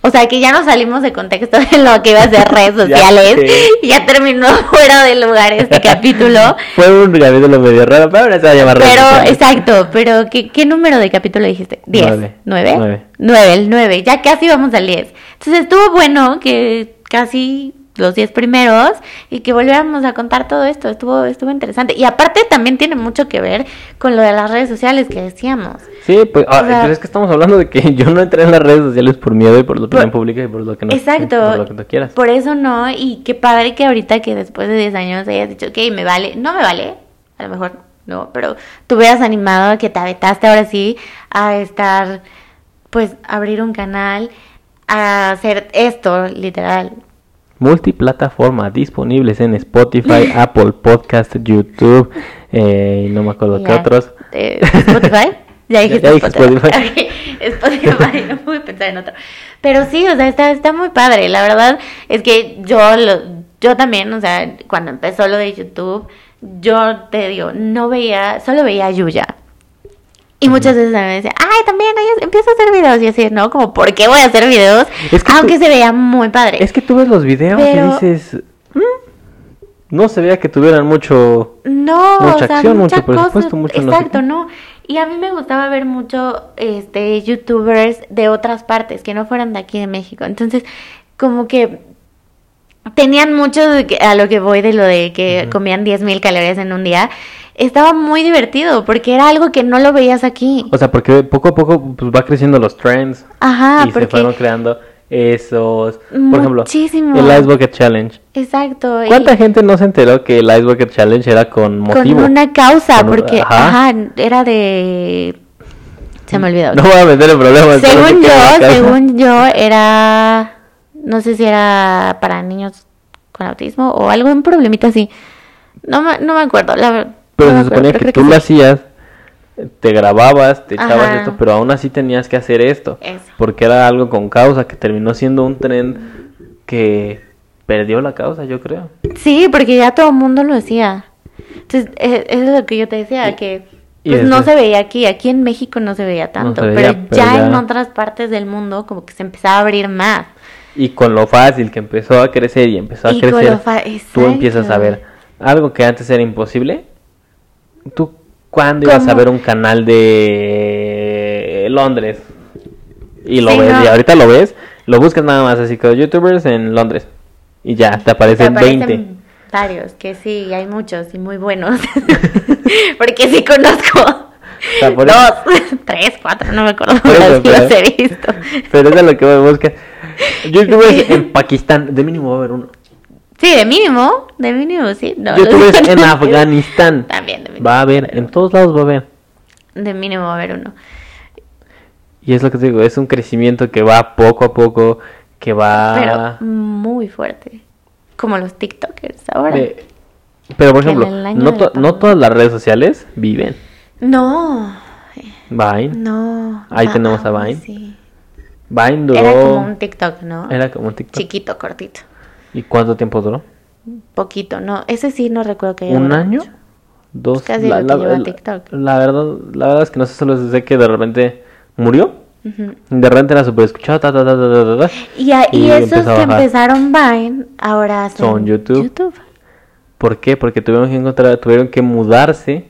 [SPEAKER 1] o sea, que ya no salimos de contexto de lo que iba a ser redes
[SPEAKER 2] Ya
[SPEAKER 1] sociales,
[SPEAKER 2] sé.
[SPEAKER 1] y ya terminó fuera de lugar este capítulo,
[SPEAKER 2] Fue un capítulo medio raro, pero ahora se va a llamar
[SPEAKER 1] pero, exacto, pero ¿qué, qué número de capítulo dijiste? ¿Diez?
[SPEAKER 2] Nueve.
[SPEAKER 1] ¿Nueve?
[SPEAKER 2] Nueve.
[SPEAKER 1] Nueve, el nueve, ya casi vamos al diez. Entonces estuvo bueno que casi los diez primeros y que volviéramos a contar todo esto, estuvo, estuvo interesante. Y aparte también tiene mucho que ver con lo de las redes sociales que decíamos.
[SPEAKER 2] Sí, pues, ah,
[SPEAKER 1] O sea-
[SPEAKER 2] pero es que estamos hablando de que yo no entré en las redes sociales por miedo y por la opinión
[SPEAKER 1] Por-
[SPEAKER 2] pública y por lo que no
[SPEAKER 1] Exacto.
[SPEAKER 2] por lo que tú quieras.
[SPEAKER 1] Por eso no, y qué padre que ahorita que después de 10 años hayas dicho, ok, me vale, no me vale, a lo mejor no, pero tú hubieras animado que te aventaste ahora sí a estar, pues, abrir un canal, a hacer esto, literal.
[SPEAKER 2] Multiplataforma disponibles en Spotify, Apple Podcast, YouTube eh, y no me acuerdo qué
[SPEAKER 1] Ya.
[SPEAKER 2] otros.
[SPEAKER 1] Eh, ¿Spotify? Ya dijiste
[SPEAKER 2] Ya dije
[SPEAKER 1] Spotify.
[SPEAKER 2] Spotify.
[SPEAKER 1] Spotify, no pude pensar en otro. Pero sí, o sea, está, está muy padre. La verdad es que yo, lo, yo también, o sea, cuando empezó lo de YouTube, yo te digo, no veía, solo veía a Yuya. Y muchas veces me decía, ay, también ella empieza a hacer videos. Y así, ¿no? Como, ¿por qué voy a hacer videos?
[SPEAKER 2] Es que
[SPEAKER 1] Aunque
[SPEAKER 2] tú-
[SPEAKER 1] se veía muy padre.
[SPEAKER 2] Es que tú ves los videos
[SPEAKER 1] Pero-
[SPEAKER 2] y dices, "Mm, no se veía que tuvieran mucho.
[SPEAKER 1] No,
[SPEAKER 2] Mucha
[SPEAKER 1] o sea,
[SPEAKER 2] acción, mucho
[SPEAKER 1] mucha
[SPEAKER 2] presupuesto,
[SPEAKER 1] cosa-
[SPEAKER 2] mucho no sé
[SPEAKER 1] Exacto, no. Y a mí me gustaba ver mucho este youtubers de otras partes que no fueran de aquí de México. Entonces, como que tenían mucho de que- a lo que voy de lo de que
[SPEAKER 2] Ujú.
[SPEAKER 1] comían 10.000 calorías en un día. Estaba muy divertido porque era algo que no lo veías aquí.
[SPEAKER 2] O sea, porque poco a poco pues, va creciendo los trends
[SPEAKER 1] Ajá,
[SPEAKER 2] y se fueron creando esos. Por ejemplo,
[SPEAKER 1] Muchísimo.
[SPEAKER 2] el Ice Bucket Challenge.
[SPEAKER 1] exacto. y-
[SPEAKER 2] ¿Cuánta gente no se enteró que el Ice Bucket Challenge era con motivo?
[SPEAKER 1] con una causa,
[SPEAKER 2] Con un-
[SPEAKER 1] porque
[SPEAKER 2] ajá.
[SPEAKER 1] ajá, era de se me olvidó.
[SPEAKER 2] No voy a meter en problemas.
[SPEAKER 1] Según yo, según yo, era. No sé si era para niños con autismo o algún problemita así. No me, no me acuerdo, la verdad.
[SPEAKER 2] Pero
[SPEAKER 1] no
[SPEAKER 2] se
[SPEAKER 1] acuerdo,
[SPEAKER 2] suponía que tú lo
[SPEAKER 1] sí.
[SPEAKER 2] hacías, te grababas, te echabas
[SPEAKER 1] Ajá.
[SPEAKER 2] esto, pero aún así tenías que hacer esto.
[SPEAKER 1] Eso.
[SPEAKER 2] Porque era algo con causa, que terminó siendo un tren que perdió la causa, yo creo.
[SPEAKER 1] Sí, porque ya todo el mundo lo hacía. Entonces, eso es lo que yo te decía, que pues, no se veía aquí. Aquí en México no se veía tanto,
[SPEAKER 2] se veía,
[SPEAKER 1] pero,
[SPEAKER 2] pero
[SPEAKER 1] ya,
[SPEAKER 2] ya-
[SPEAKER 1] en otras partes del mundo como que se empezaba a abrir más.
[SPEAKER 2] Y con lo fácil que empezó a crecer y empezó a
[SPEAKER 1] Y
[SPEAKER 2] crecer,
[SPEAKER 1] fa-
[SPEAKER 2] tú empiezas a ver algo que antes era imposible. ¿Tú cuándo ibas a ver un canal de Londres? Y lo
[SPEAKER 1] Sí,
[SPEAKER 2] ves,
[SPEAKER 1] no.
[SPEAKER 2] y ahorita lo ves, lo buscas nada más así como youtubers en Londres. Y ya, te
[SPEAKER 1] Te
[SPEAKER 2] aparecen
[SPEAKER 1] aparecen
[SPEAKER 2] 20.
[SPEAKER 1] varios, que sí, hay muchos y muy buenos. Porque sí conozco.
[SPEAKER 2] sea,
[SPEAKER 1] Dos, tres, cuatro, no me acuerdo, pero los he visto.
[SPEAKER 2] Pero eso es lo que voy a buscar. Youtubers en Pakistán, de mínimo va a haber uno.
[SPEAKER 1] Sí, de mínimo, de mínimo, sí. No,
[SPEAKER 2] Youtubers en Afganistán.
[SPEAKER 1] También, de mínimo.
[SPEAKER 2] Va a haber, en todos lados va a haber.
[SPEAKER 1] De mínimo va a haber uno.
[SPEAKER 2] Y es lo que te digo, es un crecimiento que va poco a poco, que va...
[SPEAKER 1] Pero muy fuerte. Como los TikTokers ahora.
[SPEAKER 2] de- Pero por ejemplo, no, to- todas las redes sociales viven.
[SPEAKER 1] No,
[SPEAKER 2] Vine.
[SPEAKER 1] no.
[SPEAKER 2] Ahí tenemos a
[SPEAKER 1] ah,
[SPEAKER 2] Vine.
[SPEAKER 1] sí.
[SPEAKER 2] Vine duró...
[SPEAKER 1] Era como un TikTok, ¿no?
[SPEAKER 2] Era como un TikTok.
[SPEAKER 1] Chiquito, cortito.
[SPEAKER 2] ¿Y cuánto tiempo duró?
[SPEAKER 1] Poquito, no. Ese sí no recuerdo que
[SPEAKER 2] ¿Un año?
[SPEAKER 1] mucho.
[SPEAKER 2] Dos.
[SPEAKER 1] Casi lo que lleva TikTok.
[SPEAKER 2] la verdad, la verdad es que no sé, solo sé que de repente murió
[SPEAKER 1] Ujú.
[SPEAKER 2] De repente era súper escuchado, ta, ta, ta.
[SPEAKER 1] Y, a- y
[SPEAKER 2] Y
[SPEAKER 1] esos que empezaron Vine, ahora son,
[SPEAKER 2] Son YouTube. ¿Por qué? Porque tuvieron que encontrar, tuvieron que mudarse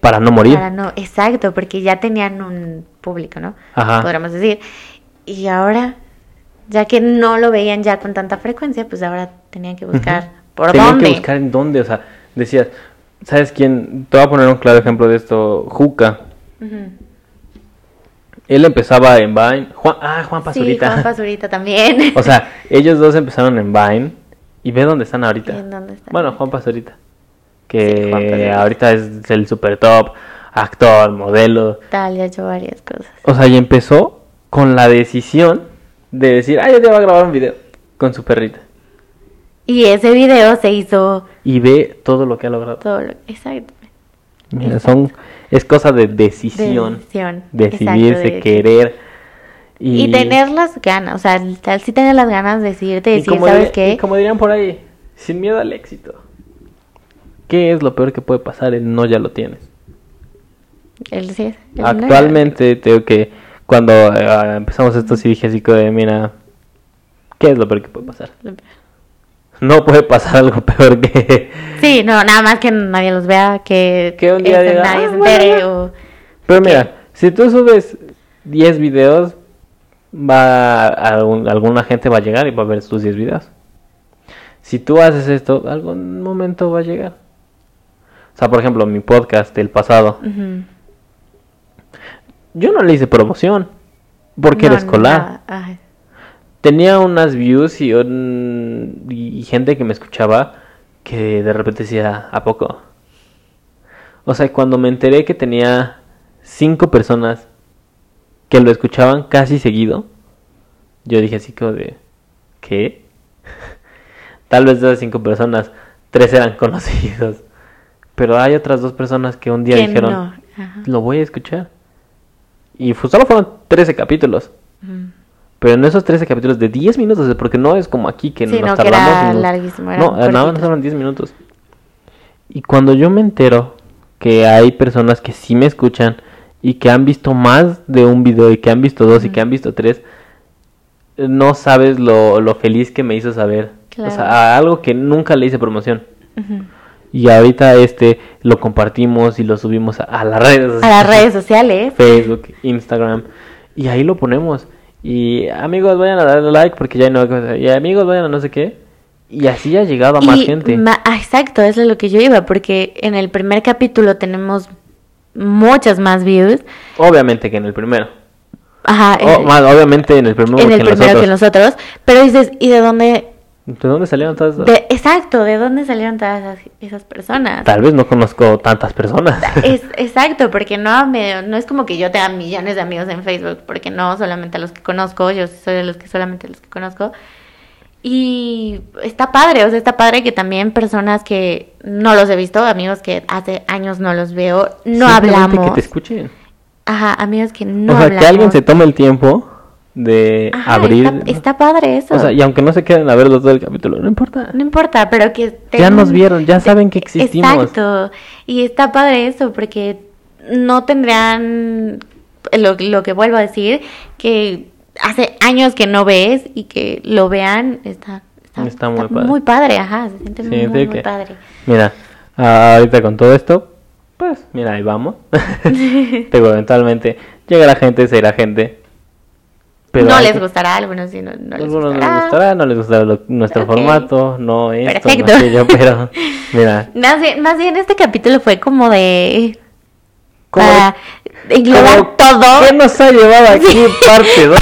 [SPEAKER 2] para no morir.
[SPEAKER 1] Para no, exacto, porque ya tenían un público, ¿no?
[SPEAKER 2] Ajá.
[SPEAKER 1] Podríamos decir. Y ahora, ya que no lo veían ya con tanta frecuencia, pues ahora tenían que buscar por
[SPEAKER 2] Tenían
[SPEAKER 1] dónde.
[SPEAKER 2] que buscar en dónde, o sea, decías, ¿sabes quién? Te voy a poner un claro ejemplo de esto, Juca. Él empezaba en Vine, Juan, ah, Juan
[SPEAKER 1] Sí,
[SPEAKER 2] Pazurita.
[SPEAKER 1] Juan Pazurita también.
[SPEAKER 2] o sea, ellos dos empezaron en Vine y ve dónde están ahorita.
[SPEAKER 1] ¿En dónde están?
[SPEAKER 2] Bueno, Juan Pazurita,
[SPEAKER 1] Sí,
[SPEAKER 2] que
[SPEAKER 1] Juan Pazurita.
[SPEAKER 2] ahorita es el super top, actor, modelo.
[SPEAKER 1] Tal, ya ha hecho varias cosas.
[SPEAKER 2] O sea, y empezó con la decisión de decir, ah, yo te voy a grabar un video con su perrita.
[SPEAKER 1] Y ese video se hizo
[SPEAKER 2] Y ve todo lo que ha logrado.
[SPEAKER 1] todo lo... Exacto.
[SPEAKER 2] Mira, son, es cosa de decisión.
[SPEAKER 1] Decisión.
[SPEAKER 2] Decidirse,
[SPEAKER 1] Exacto, de-
[SPEAKER 2] querer. Y,
[SPEAKER 1] Y, tener las ganas, o sea, tal sí tener las ganas de decidirte,
[SPEAKER 2] y
[SPEAKER 1] decir,
[SPEAKER 2] como
[SPEAKER 1] ¿sabes qué?
[SPEAKER 2] y como dirían por ahí, sin miedo al éxito. ¿Qué es lo peor que puede pasar? El no ya lo tienes.
[SPEAKER 1] Él sí no
[SPEAKER 2] Actualmente, tengo que cuando eh, empezamos esto, sí dije así de, mira, ¿qué es lo peor que puede pasar? No puede pasar algo peor que...
[SPEAKER 1] Sí, no, nada más que nadie los vea, que,
[SPEAKER 2] Que un día
[SPEAKER 1] este,
[SPEAKER 2] diga,
[SPEAKER 1] nadie
[SPEAKER 2] "Ah,
[SPEAKER 1] se entere
[SPEAKER 2] ya".
[SPEAKER 1] o...
[SPEAKER 2] Pero
[SPEAKER 1] ¿Qué?
[SPEAKER 2] mira, si tú subes 10 videos, va a- algún- alguna gente va a llegar y va a ver tus 10 videos. Si tú haces esto, algún momento va a llegar. O sea, por ejemplo, mi podcast del pasado,
[SPEAKER 1] Ujú.
[SPEAKER 2] Yo no le hice promoción porque
[SPEAKER 1] No,
[SPEAKER 2] era escolar. Tenía unas views y, un- y gente que me escuchaba que de repente decía, ¿a poco? O sea, cuando me enteré que tenía cinco personas que lo escuchaban casi seguido, yo dije así como de, ¿qué? Tal vez de esas cinco personas, tres eran conocidos. Pero hay otras dos personas que un día dijeron, lo voy a escuchar. Y fu- solo fueron 13 capítulos. Pero en esos 13 capítulos de 10 minutos, porque no es como aquí que
[SPEAKER 1] Sí,
[SPEAKER 2] nos
[SPEAKER 1] no, que
[SPEAKER 2] tardamos.
[SPEAKER 1] era
[SPEAKER 2] nos-
[SPEAKER 1] larguísimo,
[SPEAKER 2] No, nada más
[SPEAKER 1] cortitos.
[SPEAKER 2] fueron 10 minutos. Y cuando yo me entero que hay personas que sí me escuchan y que han visto más de un video y que han visto dos y que han visto tres, no sabes lo, lo feliz que me hizo saber.
[SPEAKER 1] Claro.
[SPEAKER 2] O sea, algo que nunca le hice promoción. Y ahorita este lo compartimos y lo subimos a, a las redes
[SPEAKER 1] A las redes sociales.
[SPEAKER 2] Facebook, Instagram, y ahí lo ponemos. Y amigos, vayan a darle like porque ya hay nueva cosa. Y amigos, vayan a no sé qué. Y así ha llegado a más
[SPEAKER 1] Y
[SPEAKER 2] gente.
[SPEAKER 1] ma- ah, exacto, eso es lo que yo iba, porque en el primer capítulo tenemos muchas más views.
[SPEAKER 2] Obviamente que en el primero.
[SPEAKER 1] Ajá,
[SPEAKER 2] O-
[SPEAKER 1] en-
[SPEAKER 2] más, obviamente en el primero,
[SPEAKER 1] en
[SPEAKER 2] que
[SPEAKER 1] el
[SPEAKER 2] en los
[SPEAKER 1] primero que
[SPEAKER 2] otros.
[SPEAKER 1] nosotros. Pero dices, ¿y de dónde?
[SPEAKER 2] ¿De dónde salieron todas esas?
[SPEAKER 1] de- exacto, ¿de dónde salieron todas esas, esas personas?
[SPEAKER 2] Tal vez no conozco tantas personas.
[SPEAKER 1] Es, exacto, porque no, me, no es como que yo tenga millones de amigos en Facebook, porque no solamente a los que conozco, yo soy de los que solamente los que conozco. Y está padre, o sea, está padre que también personas que no los he visto, amigos que hace años no los veo, no hablamos.
[SPEAKER 2] Que te escuchen.
[SPEAKER 1] Ajá, amigos que no
[SPEAKER 2] o sea,
[SPEAKER 1] hablamos.
[SPEAKER 2] que alguien se tome el tiempo de
[SPEAKER 1] Ajá,
[SPEAKER 2] abrir.
[SPEAKER 1] Está, está padre eso.
[SPEAKER 2] O sea, y aunque no se queden a verlo todo el capítulo, no importa.
[SPEAKER 1] No importa, pero que
[SPEAKER 2] Ya nos vieron, ya saben que existimos.
[SPEAKER 1] Exacto. Y está padre eso, porque no tendrán lo, lo que vuelvo a decir, que hace años que no ves y que lo vean, está,
[SPEAKER 2] Está muy padre.
[SPEAKER 1] muy padre, ajá, se siente
[SPEAKER 2] Sí,
[SPEAKER 1] muy,
[SPEAKER 2] sí,
[SPEAKER 1] muy,
[SPEAKER 2] que-
[SPEAKER 1] padre.
[SPEAKER 2] Mira, ahorita con todo esto, pues mira, ahí vamos. Pero eventualmente llegará gente, será gente. Pero
[SPEAKER 1] no les gustará, algunos sí, no, no, les
[SPEAKER 2] algunos
[SPEAKER 1] gustará.
[SPEAKER 2] no les gustará, no les gustará lo, nuestro
[SPEAKER 1] okay.
[SPEAKER 2] formato, no esto,
[SPEAKER 1] Perfecto.
[SPEAKER 2] no aquello, pero mira.
[SPEAKER 1] Más bien, más bien este capítulo fue como de...
[SPEAKER 2] Como
[SPEAKER 1] para de,
[SPEAKER 2] englobar
[SPEAKER 1] todo.
[SPEAKER 2] ¿Qué nos ha llevado aquí
[SPEAKER 1] sí. parte 2?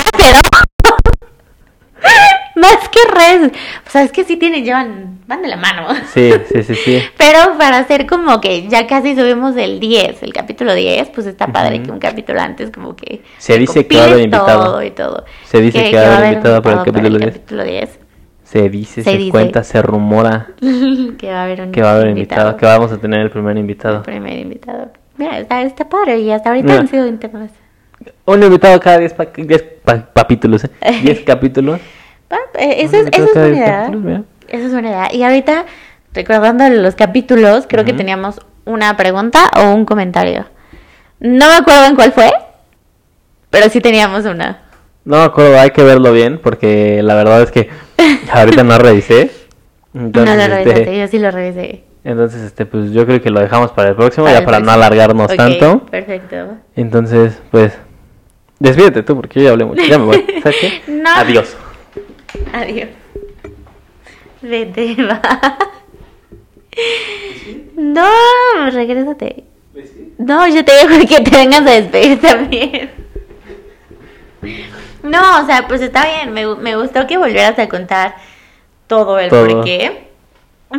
[SPEAKER 1] Redes, o sea, es que sí tienen, llevan, van de la mano.
[SPEAKER 2] Sí, sí, sí, sí.
[SPEAKER 1] Pero para hacer como que ya casi subimos el 10, el capítulo 10, pues está padre
[SPEAKER 2] Ujú.
[SPEAKER 1] que un capítulo antes como que...
[SPEAKER 2] Se dice que va a haber invitado.
[SPEAKER 1] todo y todo.
[SPEAKER 2] Se dice que va a haber invitado para el
[SPEAKER 1] invitado
[SPEAKER 2] capítulo 10.
[SPEAKER 1] capítulo 10.
[SPEAKER 2] Se dice,
[SPEAKER 1] Se
[SPEAKER 2] se,
[SPEAKER 1] dice.
[SPEAKER 2] cuenta, se rumora
[SPEAKER 1] que va a haber un
[SPEAKER 2] que va a haber invitado, que vamos a tener el primer invitado.
[SPEAKER 1] El primer invitado. Mira, está, está padre y hasta ahorita
[SPEAKER 2] Mira.
[SPEAKER 1] han sido temas.
[SPEAKER 2] Un invitado cada 10 pa- 10 pa- capítulos, ¿eh? 10 capítulos.
[SPEAKER 1] Ah, eh,
[SPEAKER 2] Un
[SPEAKER 1] es, eso
[SPEAKER 2] invitado
[SPEAKER 1] es
[SPEAKER 2] cada
[SPEAKER 1] buena
[SPEAKER 2] 10
[SPEAKER 1] idea.
[SPEAKER 2] mira.
[SPEAKER 1] Eso es buena idea. Y ahorita, recordando los capítulos, creo que teníamos una pregunta o un comentario. No me acuerdo en cuál fue, pero sí teníamos una.
[SPEAKER 2] No me acuerdo, hay que verlo bien porque la verdad es que ahorita no revisé. Entonces,
[SPEAKER 1] no lo
[SPEAKER 2] este,
[SPEAKER 1] revisaste, yo sí lo revisé.
[SPEAKER 2] entonces, este, pues yo creo que lo dejamos para el próximo,
[SPEAKER 1] Para
[SPEAKER 2] ya
[SPEAKER 1] el
[SPEAKER 2] para no alargarnos tanto.
[SPEAKER 1] Perfecto.
[SPEAKER 2] Entonces, pues, despídete tú porque yo ya hablé mucho. Ya me voy. ¿Sabes qué?
[SPEAKER 1] No.
[SPEAKER 2] Adiós.
[SPEAKER 1] Adiós. Vete, va. No, regrésate. No, yo te dejo que te vengas a despedir también. No, o sea, pues está bien. Me, me gustó que volvieras a contar todo el
[SPEAKER 2] Todo.
[SPEAKER 1] por qué.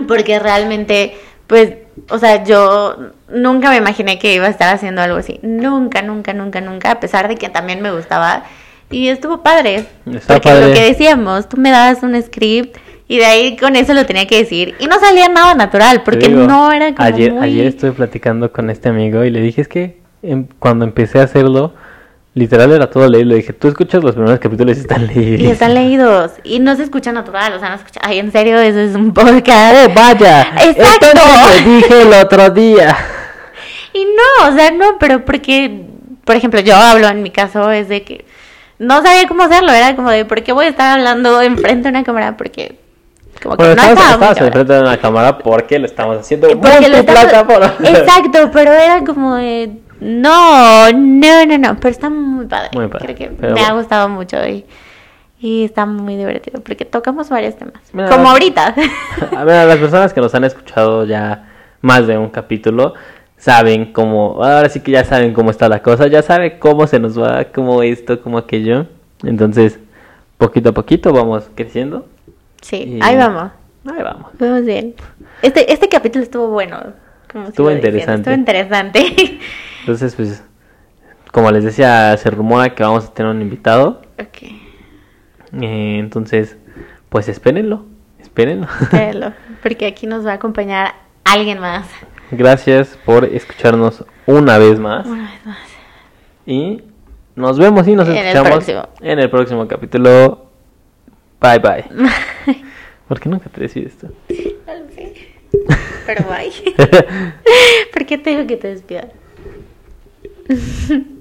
[SPEAKER 1] Porque realmente, pues, o sea, yo nunca me imaginé que iba a estar haciendo algo así. Nunca, nunca, nunca, nunca. A pesar de que también me gustaba. Y estuvo padre.
[SPEAKER 2] Está
[SPEAKER 1] porque
[SPEAKER 2] padre.
[SPEAKER 1] lo que decíamos, tú me dabas un script y de ahí con eso lo tenía que decir. Y no salía nada natural, porque
[SPEAKER 2] digo,
[SPEAKER 1] no era como
[SPEAKER 2] ayer,
[SPEAKER 1] muy...
[SPEAKER 2] ayer estuve platicando con este amigo y le dije, es que em, cuando empecé a hacerlo, literal era todo leído. Le dije, tú escuchas los primeros capítulos y están leídos.
[SPEAKER 1] Y están leídos. Y no se escucha natural, o sea, no se escucha... Ay, en serio, eso es un podcast.
[SPEAKER 2] Vaya,
[SPEAKER 1] Exacto.
[SPEAKER 2] entonces dije el otro día.
[SPEAKER 1] Y no, o sea, no, pero porque, por ejemplo, yo hablo en mi caso, es de que no sabía cómo hacerlo, era como de, ¿por qué voy a estar hablando enfrente de una cámara? Porque, como que
[SPEAKER 2] Bueno,
[SPEAKER 1] no
[SPEAKER 2] estamos, enfrente de una cámara porque lo estamos haciendo
[SPEAKER 1] Porque lo estamos-. Exacto, pero era como de, no, no, no, no, pero está muy padre.
[SPEAKER 2] Muy padre,
[SPEAKER 1] Creo que
[SPEAKER 2] pero
[SPEAKER 1] me ha gustado mucho y, y está muy divertido porque tocamos varios temas.
[SPEAKER 2] Mira,
[SPEAKER 1] como ahorita.
[SPEAKER 2] A ver, a las personas que nos han escuchado ya más de un capítulo, saben cómo, ahora sí que ya saben cómo está la cosa, ya saben cómo se nos va, cómo esto, cómo aquello. Entonces, poquito a poquito vamos creciendo.
[SPEAKER 1] sí,
[SPEAKER 2] Y-
[SPEAKER 1] ahí vamos.
[SPEAKER 2] Ahí vamos.
[SPEAKER 1] Vamos bien. Este, este capítulo estuvo bueno. como
[SPEAKER 2] Estuvo interesante.
[SPEAKER 1] Estuvo interesante.
[SPEAKER 2] Entonces, pues, como les decía, se rumora que vamos a tener un invitado.
[SPEAKER 1] ok,
[SPEAKER 2] Eh, entonces, pues espérenlo, espérenlo.
[SPEAKER 1] espéralo, porque aquí nos va a acompañar alguien más.
[SPEAKER 2] Gracias por escucharnos una vez más.
[SPEAKER 1] Una vez más.
[SPEAKER 2] Y nos vemos y nos
[SPEAKER 1] En
[SPEAKER 2] escuchamos en el próximo capítulo. Bye bye. ¿Por qué nunca te decides esto?
[SPEAKER 1] No lo sé. Pero bye. ¿Por qué te digo que te despidas?